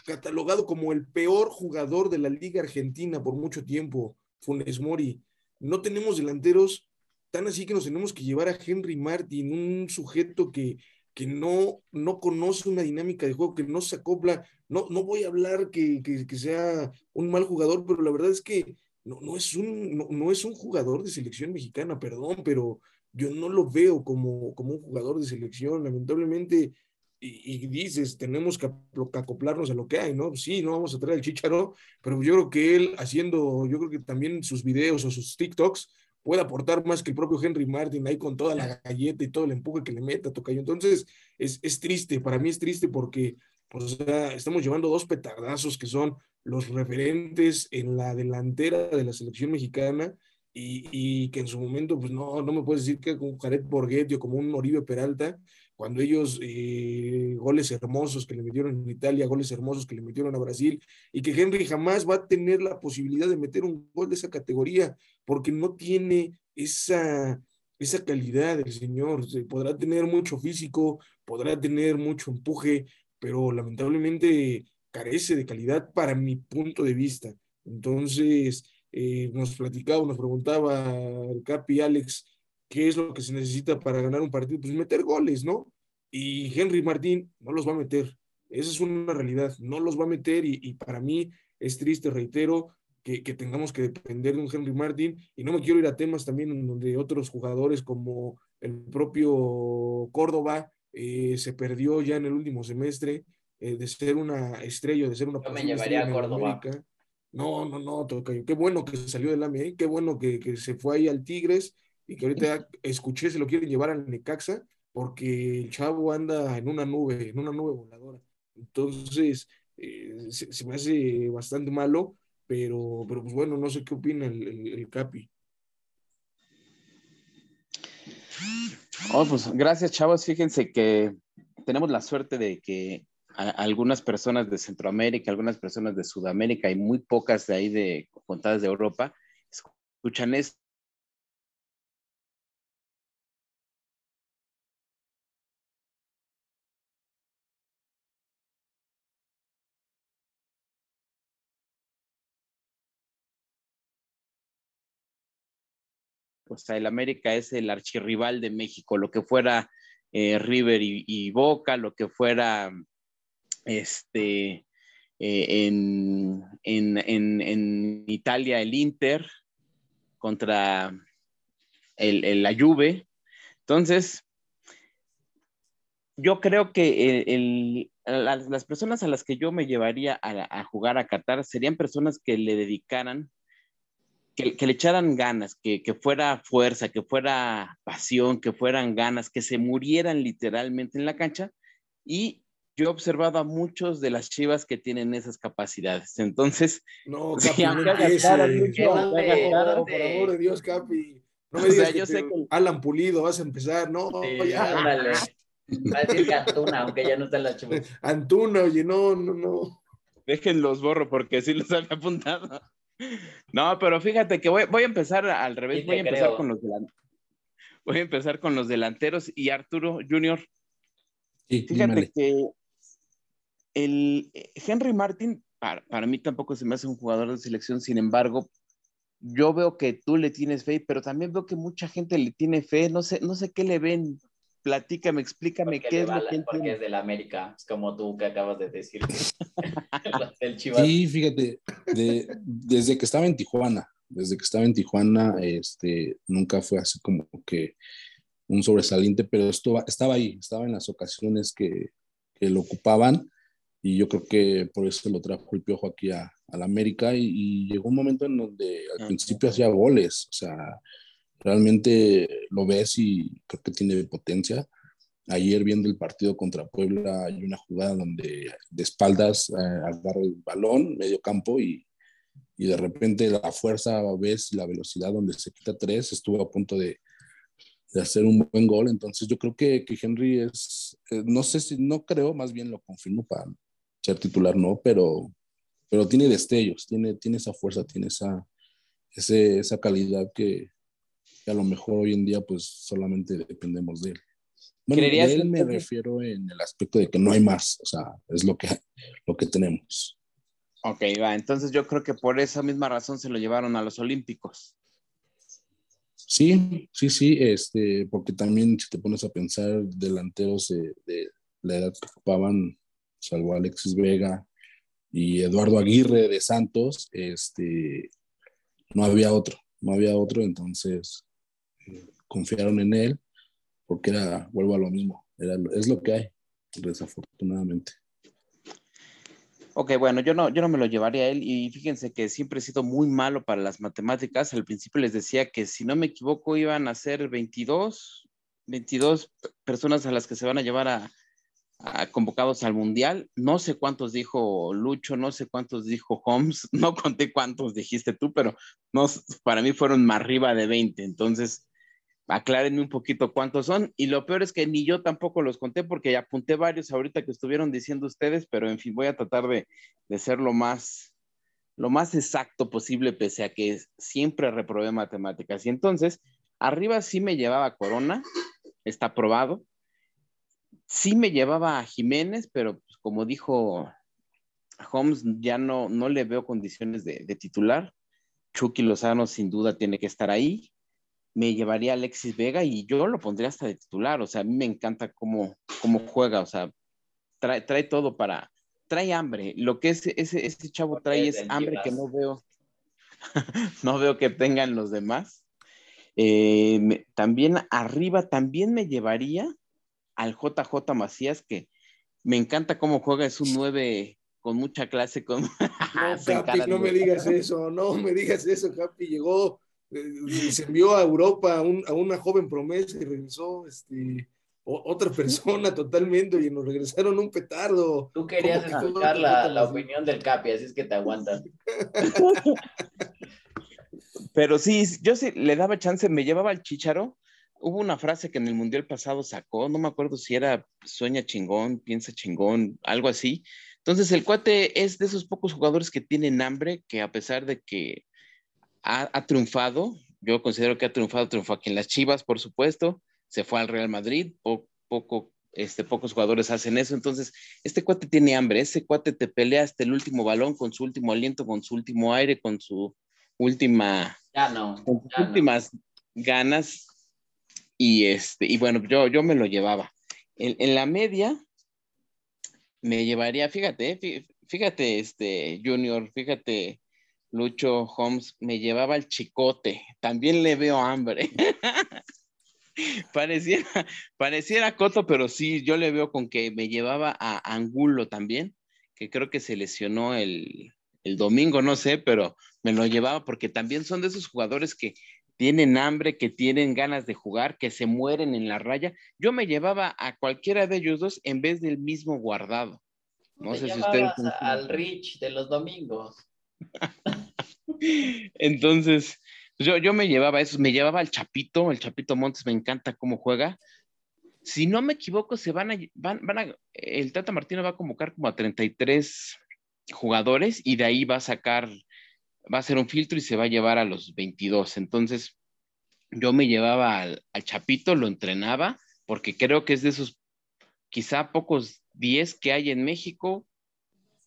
catalogado como el peor jugador de la Liga Argentina por mucho tiempo, Funes Mori. No tenemos delanteros tan así que nos tenemos que llevar a Henry Martin, un sujeto que, que no, no conoce una dinámica de juego, que no se acopla. No, no voy a hablar que, que, sea un mal jugador, pero la verdad es que no, no es, un, no, es un jugador de selección mexicana, perdón, pero yo no lo veo como, como un jugador de selección. Lamentablemente, y, dices, tenemos que acoplarnos a lo que hay, ¿no? Sí, no vamos a traer el chicharo, pero yo creo que él haciendo, yo creo que también sus videos o sus TikToks, puede aportar más que el propio Henry Martin ahí con toda la galleta y todo el empuje que le meta, Tocayo. Entonces, es, es triste, para mí es triste porque, o sea, estamos llevando dos petardazos que son los referentes en la delantera de la selección mexicana y, y que en su momento, pues no, no me puedes decir que con Jared Borghetti o como un Oribe Peralta, cuando ellos eh, goles hermosos que le metieron en Italia, goles hermosos que le metieron a Brasil, y que Henry jamás va a tener la posibilidad de meter un gol de esa categoría, porque no tiene esa, esa calidad el señor. Podrá tener mucho físico, podrá tener mucho empuje, pero lamentablemente carece de calidad para mi punto de vista. Entonces, eh, nos platicaba, nos preguntaba el Capi Alex, ¿qué es lo que se necesita para ganar un partido? Pues meter goles, ¿no? Y Henry Martín no los va a meter. Esa es una realidad, no los va a meter y, para mí es triste, reitero, que, tengamos que depender de un Henry Martín y no me quiero ir a temas también donde otros jugadores como el propio Córdoba eh, se perdió ya en el último semestre eh, de ser una estrella, de ser una... Yo me llevaría a Córdoba. No, no, no, Qué bueno que salió del AME, qué bueno que, que se fue ahí al Tigres y que ahorita escuché se lo quieren llevar al Necaxa porque el chavo anda en una nube, en una nube voladora. Entonces, eh, se, me hace bastante malo, pero, pero pues bueno, no sé qué opina el, Capi. Oh, pues gracias, chavos. Fíjense que tenemos la suerte de que algunas personas de Centroamérica, algunas personas de Sudamérica y muy pocas de ahí de contadas de Europa escuchan esto. O sea, el América es el archirrival de México, lo que fuera eh, River y, Boca, lo que fuera este, eh, en, Italia el Inter contra el, la Juve. Entonces, yo creo que el, las, personas a las que yo me llevaría a, jugar a Qatar serían personas que le dedicaran, que, le echaran ganas, que, que, fuera fuerza, que fuera pasión, que fueran ganas, que se murieran literalmente en la cancha. Y yo he observado a muchos de las chivas que tienen esas capacidades. Entonces, no, Capi, no por amor de Dios, Capi. No me digas que, sé que, Alan Pulido vas a empezar, no, ya. Ándale. Va a decir que Antuna, aunque ya no está en la chivas. Antuna, oye, no, no, no. Déjenlos borro porque sí los había apuntado. No, pero fíjate que voy, voy a empezar al revés, voy a empezar con los delanteros. Voy a empezar con los delanteros y Arturo Junior. fíjate que el Henry Martin, para, para, mí tampoco se me hace un jugador de selección, sin embargo, yo veo que tú le tienes fe, pero también veo que mucha gente le tiene fe, no sé, no sé qué le ven, platícame, explícame qué es lo que Porque es del América, es como tú que acabas de decir. Sí, fíjate, desde que estaba en Tijuana, desde que estaba en Tijuana, este, nunca fue así como que un sobresaliente, pero estuvo, estaba ahí, estaba en las ocasiones que, que lo ocupaban y yo creo que por eso lo trajo el Piojo aquí a, la América y, llegó un momento en donde al principio hacía goles, o sea, realmente lo ves y creo que tiene potencia. Ayer viendo el partido contra Puebla hay una jugada donde de espaldas eh, agarra el balón, medio campo y, y, de repente la fuerza, ves la velocidad donde se quita tres, estuvo a punto de, de hacer un buen gol. Entonces yo creo que, que Henry es, eh, no sé si, no creo, más bien lo confirmo para ser titular, no, pero, pero tiene destellos, tiene, tiene esa fuerza, tiene esa, esa calidad que, a lo mejor hoy en día pues solamente dependemos de él. Bueno, de él me refiero en el aspecto de que no hay más, o sea, es lo que, lo que tenemos. Ok, va, entonces yo creo que por esa misma razón se lo llevaron a los Olímpicos. Sí, sí, sí, este, porque también si te pones a pensar delanteros de, de la edad que ocupaban, salvo Alexis Vega y Eduardo Aguirre de Santos, este, no había otro, no había otro, entonces eh, confiaron en él porque era, vuelvo a lo mismo, era, es lo que hay, desafortunadamente. Ok, bueno, yo no, yo no me lo llevaría a él y fíjense que siempre he sido muy malo para las matemáticas. Al principio les decía que si no me equivoco iban a ser 22, 22 personas a las que se van a llevar a, convocados al Mundial. No sé cuántos dijo Lucho, no sé cuántos dijo Holmes, no conté cuántos dijiste tú, pero no, para mí fueron más arriba de 20. Entonces, aclárenme un poquito cuántos son. Y lo peor es que ni yo tampoco los conté porque apunté varios ahorita que estuvieron diciendo ustedes, pero en fin, voy a tratar de, de ser lo más, lo más exacto posible, pese a que siempre reprobé matemáticas. Y entonces, arriba sí me llevaba Corona, está probado sí me llevaba a Jiménez, pero pues, como dijo Holmes, ya no, no le veo condiciones de, titular. Chucky Lozano sin duda tiene que estar ahí. Me llevaría a Alexis Vega y yo lo pondría hasta de titular. O sea, a mí me encanta cómo, cómo juega. O sea, trae, trae todo para. Trae hambre. Lo que ese, ese, ese chavo trae es hambre que no veo. no veo que tengan los demás. Eh, también arriba, también me llevaría al JJ Macías, que me encanta cómo juega, es un 9 con mucha clase. Con... No, Capi, no me digas eso, no me digas eso, Capi. Llegó, eh, se envió a Europa a, una joven promesa y regresó este, otra persona totalmente y nos regresaron un petardo. Tú querías escuchar la, la opinión del Capi, así es que te aguantas. Pero sí, yo sí le daba chance, me llevaba al chicharo hubo una frase que en el Mundial pasado sacó, no me acuerdo si era sueña chingón, piensa chingón, algo así. Entonces el cuate es de esos pocos jugadores que tienen hambre, que a pesar de que ha, triunfado, yo considero que ha triunfado, triunfó aquí en las Chivas, por supuesto, se fue al Real Madrid, poco, este, pocos jugadores hacen eso, entonces este cuate tiene hambre, ese cuate te pelea hasta el último balón, con su último aliento, con su último aire, con su última... Ya no. Con sus últimas ganas y, este, y bueno, yo, yo me lo llevaba. En, la media, me llevaría, fíjate, fíjate, este, Junior, fíjate, Lucho Holmes, me llevaba el chicote. También le veo hambre. pareciera, pareciera Coto, pero sí, yo le veo con que me llevaba a Angulo también, que creo que se lesionó el, el domingo, no sé, pero me lo llevaba porque también son de esos jugadores que tienen hambre, que tienen ganas de jugar, que se mueren en la raya. Yo me llevaba a cualquiera de ellos dos en vez del mismo guardado. No sé si ustedes. Al Rich de los domingos. Entonces, yo, yo me llevaba eso, me llevaba al Chapito, el Chapito Montes, me encanta cómo juega. Si no me equivoco, se van a, van, van a, el Tata Martino va a convocar como a 33 jugadores y de ahí va a sacar va a ser un filtro y se va a llevar a los 22. Entonces, yo me llevaba al, Chapito, lo entrenaba, porque creo que es de esos quizá pocos 10 que hay en México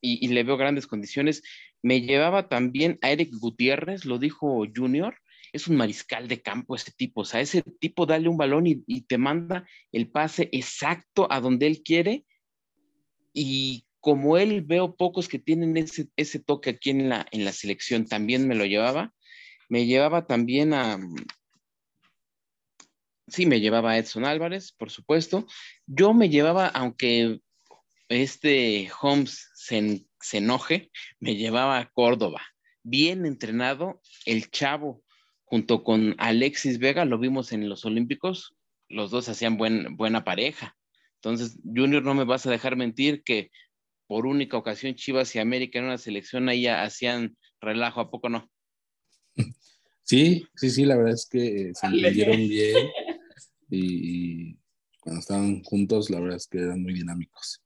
y, le veo grandes condiciones. Me llevaba también a Eric Gutiérrez, lo dijo Junior, es un mariscal de campo ese tipo, o sea, ese tipo dale un balón y, y te manda el pase exacto a donde él quiere y como él veo pocos que tienen ese, ese toque aquí en la, en la selección, también me lo llevaba. Me llevaba también a, sí, me llevaba a Edson Álvarez, por supuesto. Yo me llevaba, aunque este Holmes se, se, enoje, me llevaba a Córdoba. Bien entrenado, el chavo, junto con Alexis Vega, lo vimos en los Olímpicos, los dos hacían buen, buena pareja. Entonces, Junior, no me vas a dejar mentir que por única ocasión Chivas y América en una selección ahí hacían relajo, ¿a poco no? Sí, sí, sí, la verdad es que se entendieron bien y, cuando estaban juntos, la verdad es que eran muy dinámicos.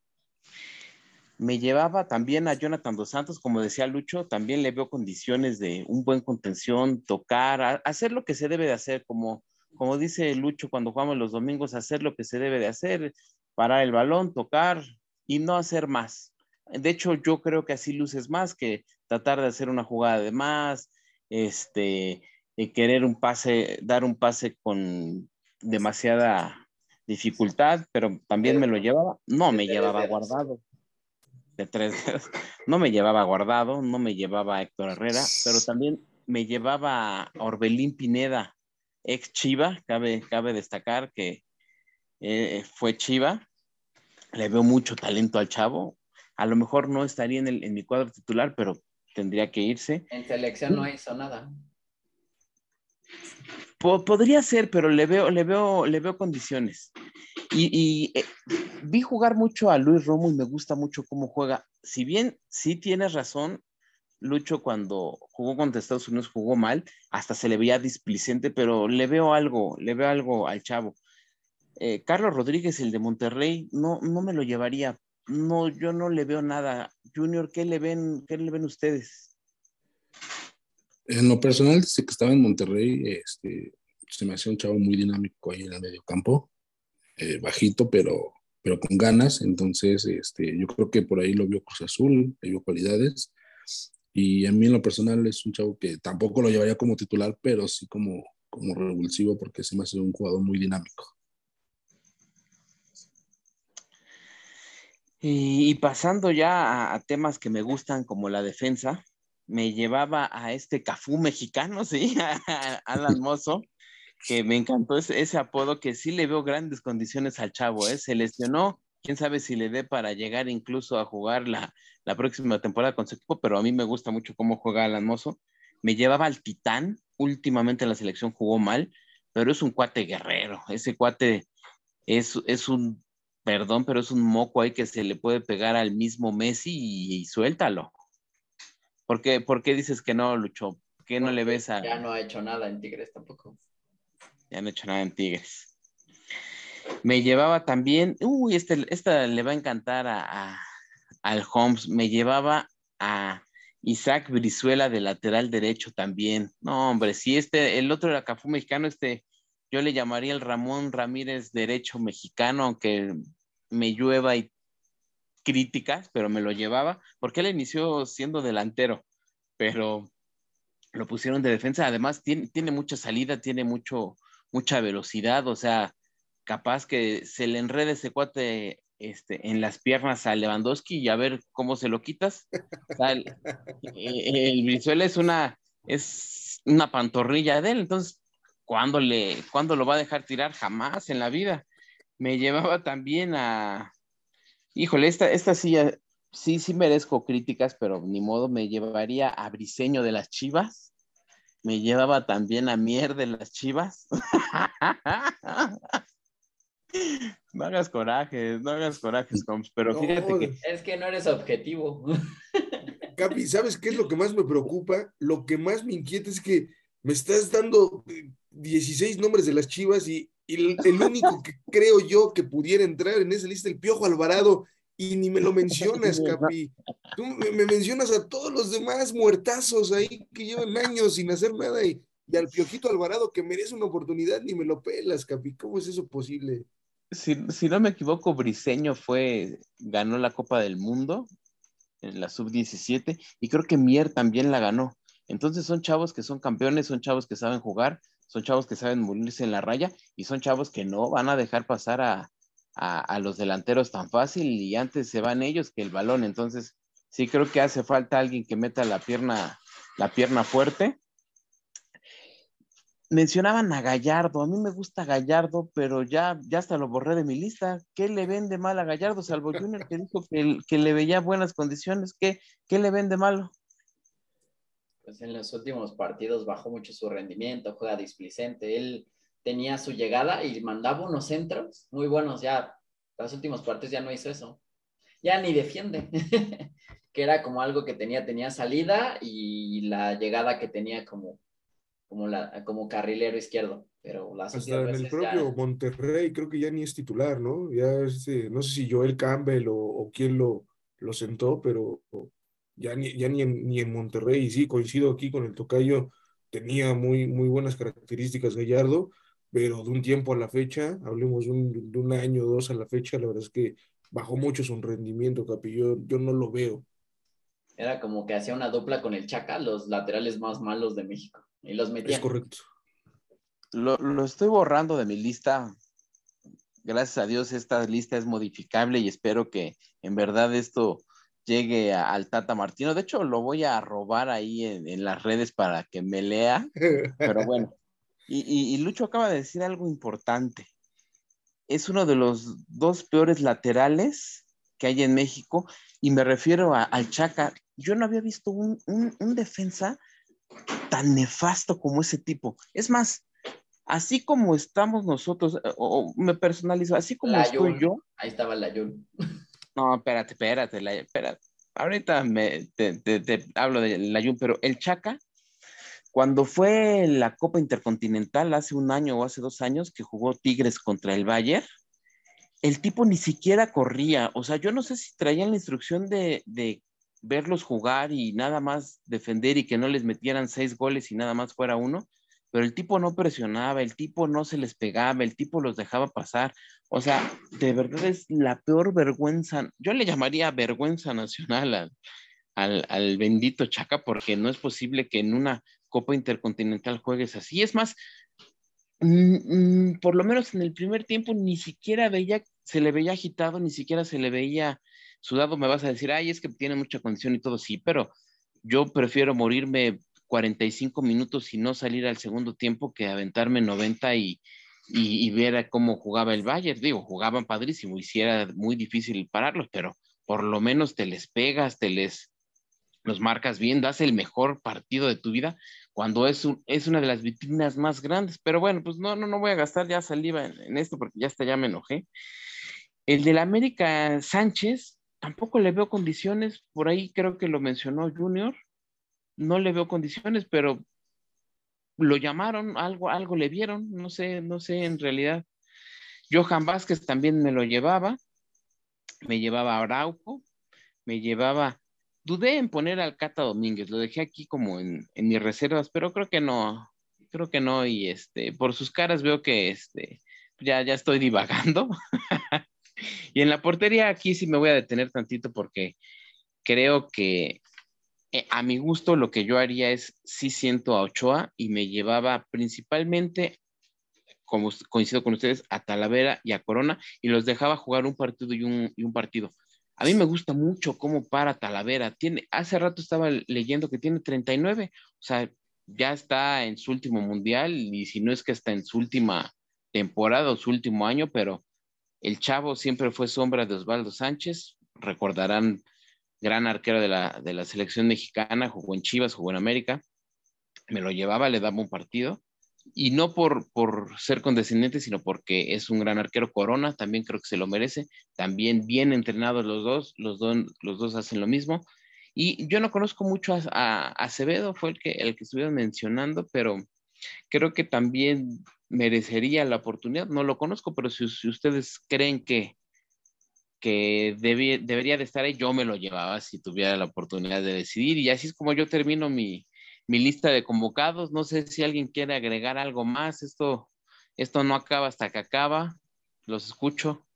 Me llevaba también a Jonathan Dos Santos, como decía Lucho, también le veo condiciones de un buen contención, tocar, hacer lo que se debe de hacer, como, como dice Lucho cuando jugamos los domingos, hacer lo que se debe de hacer, parar el balón, tocar y no hacer más. De hecho, yo creo que así luces más que tratar de hacer una jugada de más, este, querer un pase, dar un pase con demasiada dificultad, pero también me lo llevaba, no me llevaba guardado. De tres no me llevaba guardado, no me llevaba Héctor Herrera, pero también me llevaba Orbelín Pineda, ex Chiva, cabe, cabe destacar que eh, fue Chiva, le veo mucho talento al chavo, a lo mejor no estaría en, el, en mi cuadro titular, pero tendría que irse. En selección no hizo nada. podría ser, pero le veo, le veo, le veo condiciones. Y, eh, vi jugar mucho a Luis Romo y me gusta mucho cómo juega. Si bien sí tienes razón, Lucho cuando jugó contra Estados Unidos jugó mal, hasta se le veía displicente, pero le veo algo, le veo algo al chavo. Eh, Carlos Rodríguez, el de Monterrey, no, no me lo llevaría no, yo no le veo nada. Junior, ¿qué le ven, qué le ven ustedes? En lo personal, desde que estaba en Monterrey, este, se me hacía un chavo muy dinámico ahí en el medio campo, eh, bajito, pero, pero con ganas. Entonces, este, yo creo que por ahí lo vio Cruz Azul, vio cualidades. Y a mí en lo personal es un chavo que tampoco lo llevaría como titular, pero sí como, como revulsivo porque se me hace un jugador muy dinámico. Y, pasando ya a, temas que me gustan como la defensa, me llevaba a este Cafú mexicano, sí, Alan Mozo, que me encantó ese, apodo que sí le veo grandes condiciones al chavo, ¿eh? se lesionó, quién sabe si le dé para llegar incluso a jugar la, la próxima temporada con su equipo, pero a mí me gusta mucho cómo juega Alan Mozo. Me llevaba al Titán, últimamente en la selección jugó mal, pero es un cuate guerrero, ese cuate es, es un perdón, pero es un moco ahí que se le puede pegar al mismo Messi y, suéltalo. ¿Por qué, ¿Por qué, dices que no, Lucho? ¿Qué no le ves a...? Ya no ha hecho nada en Tigres tampoco. Ya no ha hecho nada en Tigres. Me llevaba también, uy, este, esta le va a encantar a, al Holmes, me llevaba a Isaac Brizuela de lateral derecho también. No, hombre, si este, el otro era Cafú mexicano, este yo le llamaría el Ramón Ramírez derecho mexicano, aunque me llueva y críticas, pero me lo llevaba, porque él inició siendo delantero, pero lo pusieron de defensa. Además, tiene, tiene mucha salida, tiene mucho, mucha velocidad, o sea, capaz que se le enrede ese cuate este, en las piernas a Lewandowski y a ver cómo se lo quitas. el, el, es una, es una pantorrilla de él, entonces ¿cuándo, le, ¿cuándo lo va a dejar tirar? Jamás en la vida. Me llevaba también a, híjole, esta, esta sí, sí, sí merezco críticas, pero ni modo, me llevaría a Briseño de las Chivas. Me llevaba también a Mier de las Chivas. No hagas corajes, no hagas corajes, pero fíjate que... Es que no eres objetivo. Capi, ¿sabes qué es lo que más me preocupa? Lo que más me inquieta es que me estás dando 16 nombres de las chivas y, el, único que creo yo que pudiera entrar en esa lista, el Piojo Alvarado, y ni me lo mencionas, Capi. Tú me, mencionas a todos los demás muertazos ahí que llevan años sin hacer nada y, y al Piojito Alvarado que merece una oportunidad, ni me lo pelas, Capi. ¿Cómo es eso posible? Si, si no me equivoco, Briseño fue, ganó la Copa del Mundo en la sub-17 y creo que Mier también la ganó. Entonces son chavos que son campeones, son chavos que saben jugar, son chavos que saben morirse en la raya y son chavos que no van a dejar pasar a, a, los delanteros tan fácil y antes se van ellos que el balón. Entonces sí creo que hace falta alguien que meta la pierna, la pierna fuerte mencionaban a Gallardo, a mí me gusta Gallardo, pero ya, ya hasta lo borré de mi lista. ¿Qué le vende mal a Gallardo? Salvo Junior que dijo que, que le veía buenas condiciones. ¿Qué, ¿Qué le vende malo? Pues en los últimos partidos bajó mucho su rendimiento, juega displicente. Él tenía su llegada y mandaba unos centros muy buenos. Ya, los últimos partidos ya no hizo eso. Ya ni defiende. que era como algo que tenía, tenía salida y la llegada que tenía como como, la, como carrilero izquierdo. Pero Hasta en el propio Monterrey creo que ya ni es titular, ¿no? Ya este, no sé si Joel Campbell o, o quién lo, lo sentó, pero ya ni, ya ni, en, ni en Monterrey, y sí, coincido aquí con el tocayo, tenía muy, muy buenas características Gallardo, pero de un tiempo a la fecha, hablemos de un, de un año o dos a la fecha, la verdad es que bajó mucho su rendimiento, Capi, yo, yo no lo veo. Era como que hacía una dupla con el Chaca, los laterales más malos de México. Y los metía. Es correcto. Lo, lo, estoy borrando de mi lista. Gracias a Dios esta lista es modificable y espero que en verdad esto llegue al Tata Martino. De hecho, lo voy a robar ahí en, las redes para que me lea. Pero bueno. Y, y, Lucho acaba de decir algo importante. Es uno de los dos peores laterales que hay en México y me refiero a, al Chaca. Yo no había visto un, un, un defensa tan nefasto como ese tipo. Es más, así como estamos nosotros, eh, o, me personalizo, así como estoy yo. Ahí estaba la Yun. No, espérate, espérate, espérate. Ahorita me, te, te, hablo de la pero el Chaca, cuando fue la Copa Intercontinental hace un año o hace dos años que jugó Tigres contra el Bayern, el tipo ni siquiera corría. O sea, yo no sé si traían la instrucción de, de verlos jugar y nada más defender y que no les metieran seis goles y nada más fuera uno, pero el tipo no presionaba, el tipo no se les pegaba, el tipo los dejaba pasar. O sea, de verdad es la peor vergüenza, yo le llamaría vergüenza nacional al, al, bendito Chaca, porque no es posible que en una Copa Intercontinental juegues así. Es más, mm, mm, por lo menos en el primer tiempo ni siquiera veía, se le veía agitado, ni siquiera se le veía Sudado me vas a decir, ay, es que tiene mucha condición y todo, sí, pero yo prefiero morirme 45 minutos y no salir al segundo tiempo que aventarme 90 y, y, ver cómo jugaba el Bayern. Digo, jugaban padrísimo y sí era muy difícil pararlos, pero por lo menos te les pegas, te les los marcas bien, das el mejor partido de tu vida cuando es, un, es una de las vitrinas más grandes. Pero bueno, pues no, no, no voy a gastar ya saliva en, en esto porque ya hasta ya me enojé. El del América Sánchez, tampoco le veo condiciones, por ahí creo que lo mencionó Junior, no le veo condiciones, pero lo llamaron, algo, algo le vieron, no sé, no sé en realidad. Johan Vázquez también me lo llevaba, me llevaba a me llevaba, dudé en poner al Cata Domínguez, lo dejé aquí como en, en mis reservas, pero creo que no, creo que no, y este, por sus caras veo que este, ya, ya estoy divagando. Y en la portería aquí sí me voy a detener tantito porque creo que eh, a mi gusto lo que yo haría es sí siento a Ochoa y me llevaba principalmente, como coincido con ustedes, a Talavera y a Corona y los dejaba jugar un partido y un, partido. A mí me gusta mucho cómo para Talavera. Tiene, hace rato estaba leyendo que tiene 39, o sea, ya está en su último mundial y si no es que está en su última temporada o su último año, pero el chavo siempre fue sombra de Osvaldo Sánchez. Recordarán, gran arquero de la, de la selección mexicana, jugó en Chivas, jugó en América. Me lo llevaba, le daba un partido. Y no por, por ser condescendiente, sino porque es un gran arquero. Corona también creo que se lo merece. También bien entrenados los dos, los, los dos hacen lo mismo. Y yo no conozco mucho a, Acevedo, fue el que, el que estuvieron mencionando, pero creo que también merecería la oportunidad. No lo conozco, pero si, ustedes creen que, que debería de estar ahí, yo me lo llevaba si tuviera la oportunidad de decidir. Y así es como yo termino mi, lista de convocados. No sé si alguien quiere agregar algo más. Esto, esto no acaba hasta que acaba. Los escucho.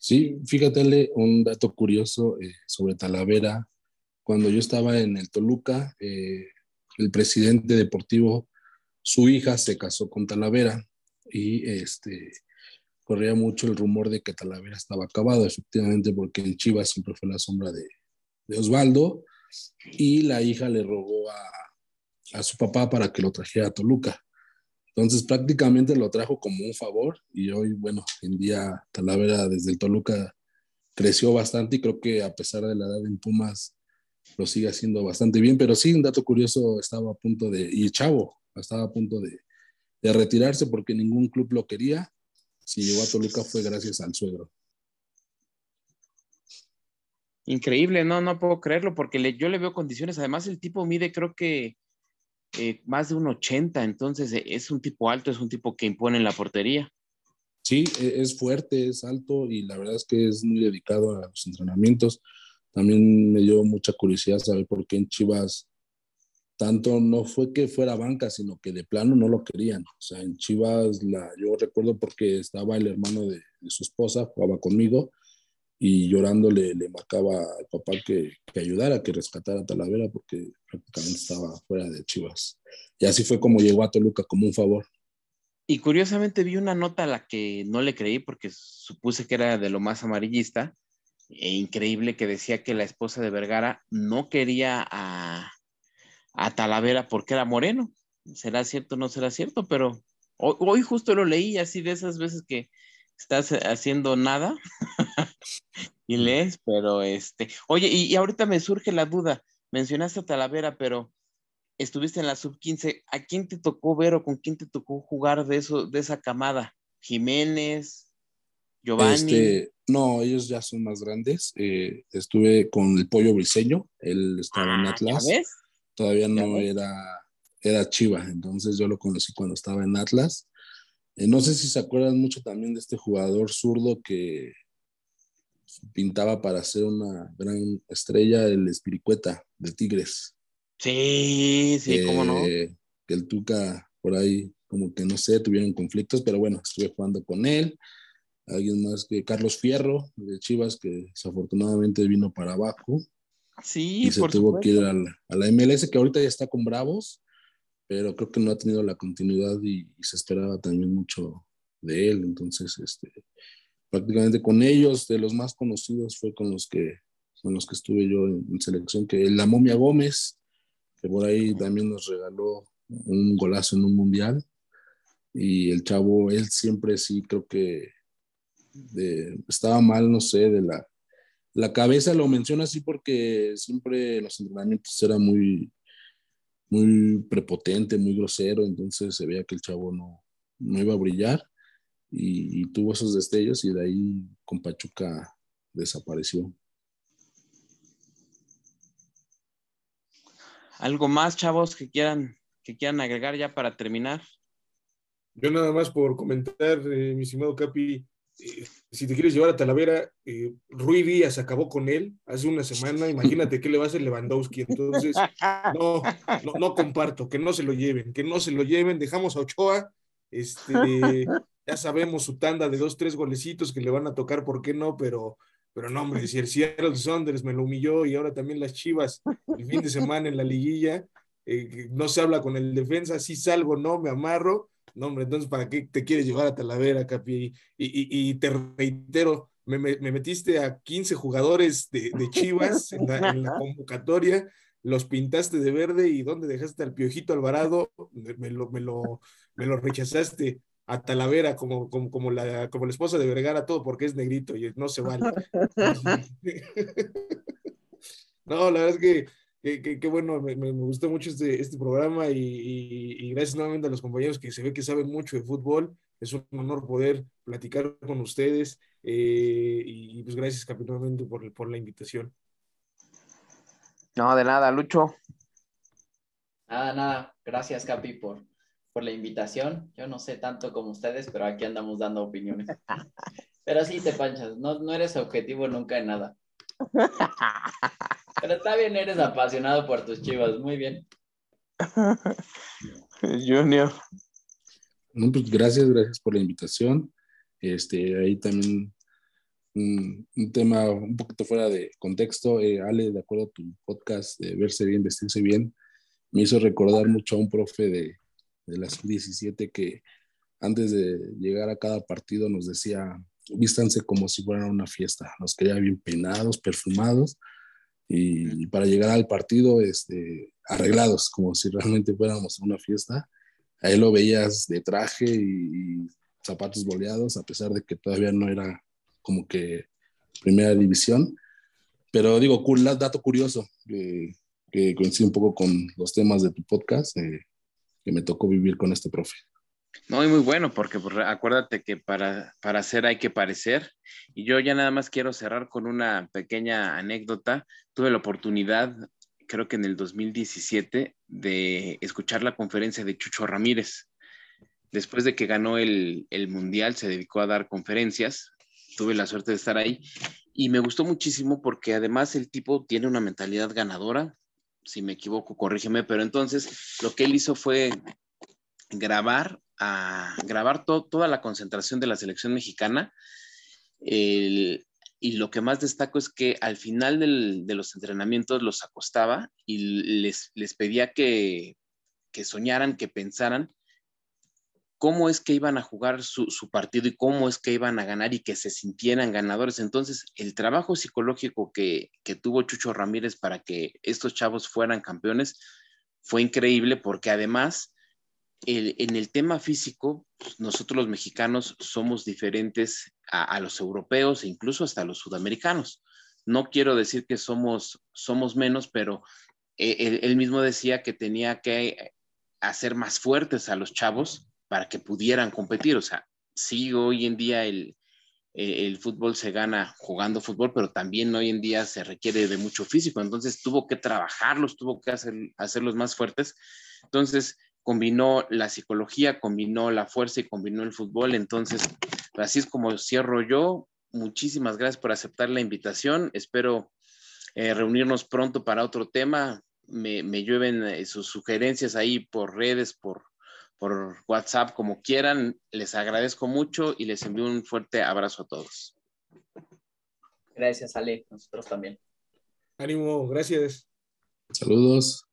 Sí, fíjate, un dato curioso eh, sobre Talavera. Cuando yo estaba en el Toluca, eh, el presidente deportivo su hija se casó con Talavera y este, corría mucho el rumor de que Talavera estaba acabado, efectivamente, porque en Chivas siempre fue la sombra de, Osvaldo y la hija le rogó a, su papá para que lo trajera a Toluca. Entonces prácticamente lo trajo como un favor y hoy, bueno, en día Talavera desde el Toluca creció bastante y creo que a pesar de la edad en Pumas lo sigue haciendo bastante bien, pero sí, un dato curioso, estaba a punto de, y Chavo, estaba a punto de, retirarse porque ningún club lo quería. Si llegó a Toluca fue gracias al suegro. Increíble, no, no puedo creerlo porque yo le veo condiciones. Además, el tipo mide creo que eh, más de un 80, entonces eh, es un tipo alto, es un tipo que impone en la portería. Sí, e, es fuerte, es alto y la verdad es que es muy dedicado a los entrenamientos. También me dio mucha curiosidad saber por qué en Chivas tanto no fue que fuera banca, sino que de plano no lo querían. O sea, en Chivas, la, yo recuerdo porque estaba el hermano de, su esposa, jugaba conmigo, y llorando le, le marcaba al papá que, que, ayudara, que rescatara a Talavera, porque prácticamente estaba fuera de Chivas. Y así fue como llegó a Toluca, como un favor. Y curiosamente vi una nota a la que no le creí porque supuse que era de lo más amarillista. E increíble que decía que la esposa de Vergara no quería a, a Talavera porque era moreno. ¿Será cierto o no será cierto? Pero hoy, justo lo leí así de esas veces que estás haciendo nada y lees, pero este, oye, y, ahorita me surge la duda, mencionaste a Talavera, pero estuviste en la sub-15, ¿a quién te tocó ver o con quién te tocó jugar de eso, de esa camada? Jiménez, Giovanni. Este, no, ellos ya son más grandes. Eh, estuve con el pollo briseño, él estaba en ah, Atlas todavía no era, era Chiva, entonces yo lo conocí cuando estaba en Atlas. Eh, no sé si se acuerdan mucho también de este jugador zurdo que pintaba para ser una gran estrella, el Espiricueta de Tigres. Sí, sí, cómo no. Que el Tuca por ahí, como que no sé, tuvieron conflictos, pero bueno, estuve jugando con él. Alguien más que Carlos Fierro de Chivas, que desafortunadamente vino para abajo. Sí, y se tuvo que ir a la, MLS, que ahorita ya está con Bravos, pero creo que no ha tenido la continuidad y, se esperaba también mucho de él. Entonces, este, prácticamente con ellos, de los más conocidos, fue con los que, con los que estuve yo en, selección, que la momia Gómez, que por ahí también nos regaló un golazo en un mundial. Y el chavo, él siempre sí creo que estaba mal, no sé, de la, la cabeza lo menciona así porque siempre en los entrenamientos era muy, muy prepotente, muy grosero, entonces se veía que el chavo no, no iba a brillar y, tuvo esos destellos y de ahí con Pachuca desapareció. ¿Algo más, chavos, que quieran, que quieran agregar ya para terminar? Yo nada más por comentar, eh, mi estimado Capi, eh, si te quieres llevar a Talavera, eh, Rui Díaz acabó con él hace una semana, imagínate qué le va a hacer Lewandowski, entonces no, no, comparto, que no se lo lleven, que no se lo lleven, dejamos a Ochoa, este, ya sabemos su tanda de dos, tres golecitos que le van a tocar, ¿por qué no? Pero, pero no, hombre, si el Seattle Saunders me lo humilló y ahora también las Chivas el fin de semana en la liguilla, eh, no se habla con el defensa, si salgo, no, me amarro, no, hombre, entonces, ¿para qué te quieres llevar a Talavera, Capi? Y, te reitero, me, metiste a 15 jugadores de, Chivas en la, convocatoria. los pintaste de verde y dónde dejaste al Piojito Alvarado, me, lo, me, lo, me lo rechazaste a Talavera como, como, como, la, como la esposa de Vergara, todo porque es negrito y no se vale. no, la verdad es que qué bueno, me, me, gustó mucho este, este programa y, y, gracias nuevamente a los compañeros que se ve que saben mucho de fútbol. Es un honor poder platicar con ustedes eh, y, pues gracias capitánamente por, por la invitación. No, de nada, Lucho. Nada, nada. Gracias, Capi, por, por la invitación. Yo no sé tanto como ustedes, pero aquí andamos dando opiniones. Pero sí te panchas, no, no eres objetivo nunca en nada. Pero está bien, eres apasionado por tus chivas, muy bien. Junior. pues gracias, gracias por la invitación. Este, ahí también un, tema un poquito fuera de contexto. Eh, Ale, de acuerdo a tu podcast de Verse Bien, Vestirse Bien, me hizo recordar mucho a un profe de, de las 17 que antes de llegar a cada partido nos decía, vístanse como si fueran una fiesta. Nos quería bien peinados, perfumados y, para llegar al partido este, arreglados, como si realmente fuéramos a una fiesta. Ahí lo veías de traje y, zapatos boleados, a pesar de que todavía no era como que primera división. Pero digo, cool, dato curioso, que coincide un poco con los temas de tu podcast, eh, que me tocó vivir con este profe. No, y muy bueno, porque pues, acuérdate que para, para hacer hay que parecer. Y yo ya nada más quiero cerrar con una pequeña anécdota. Tuve la oportunidad, creo que en el 2017, de escuchar la conferencia de Chucho Ramírez. Después de que ganó el, el Mundial, se dedicó a dar conferencias. Tuve la suerte de estar ahí. Y me gustó muchísimo porque además el tipo tiene una mentalidad ganadora. Si me equivoco, corrígeme, pero entonces lo que él hizo fue grabar a grabar toda la concentración de la selección mexicana. y lo que más destaco es que al final de los entrenamientos los acostaba y les, les pedía que, que, soñaran, que pensaran cómo es que iban a jugar su, su, partido y cómo es que iban a ganar y que se sintieran ganadores. Entonces, el trabajo psicológico que, que tuvo Chucho Ramírez para que estos chavos fueran campeones fue increíble porque además en el tema físico, pues, nosotros los mexicanos somos diferentes a, los europeos e incluso hasta los sudamericanos. No quiero decir que somos, somos menos, pero eh, él, mismo decía que tenía que hacer más fuertes a los chavos para que pudieran competir. O sea, sí, hoy en día el, el fútbol se gana jugando fútbol, pero también hoy en día se requiere de mucho físico. Entonces tuvo que trabajarlos, tuvo que hacer, hacerlos más fuertes. Entonces, combinó la psicología, combinó la fuerza y combinó el fútbol. Entonces, así es como cierro yo. Muchísimas gracias por aceptar la invitación. Espero eh, reunirnos pronto para otro tema. Me, llueven eh, sus sugerencias ahí por redes, por, por WhatsApp, como quieran. Les agradezco mucho y les envío un fuerte abrazo a todos. Gracias, Ale. Nosotros también. Ánimo, gracias. Saludos.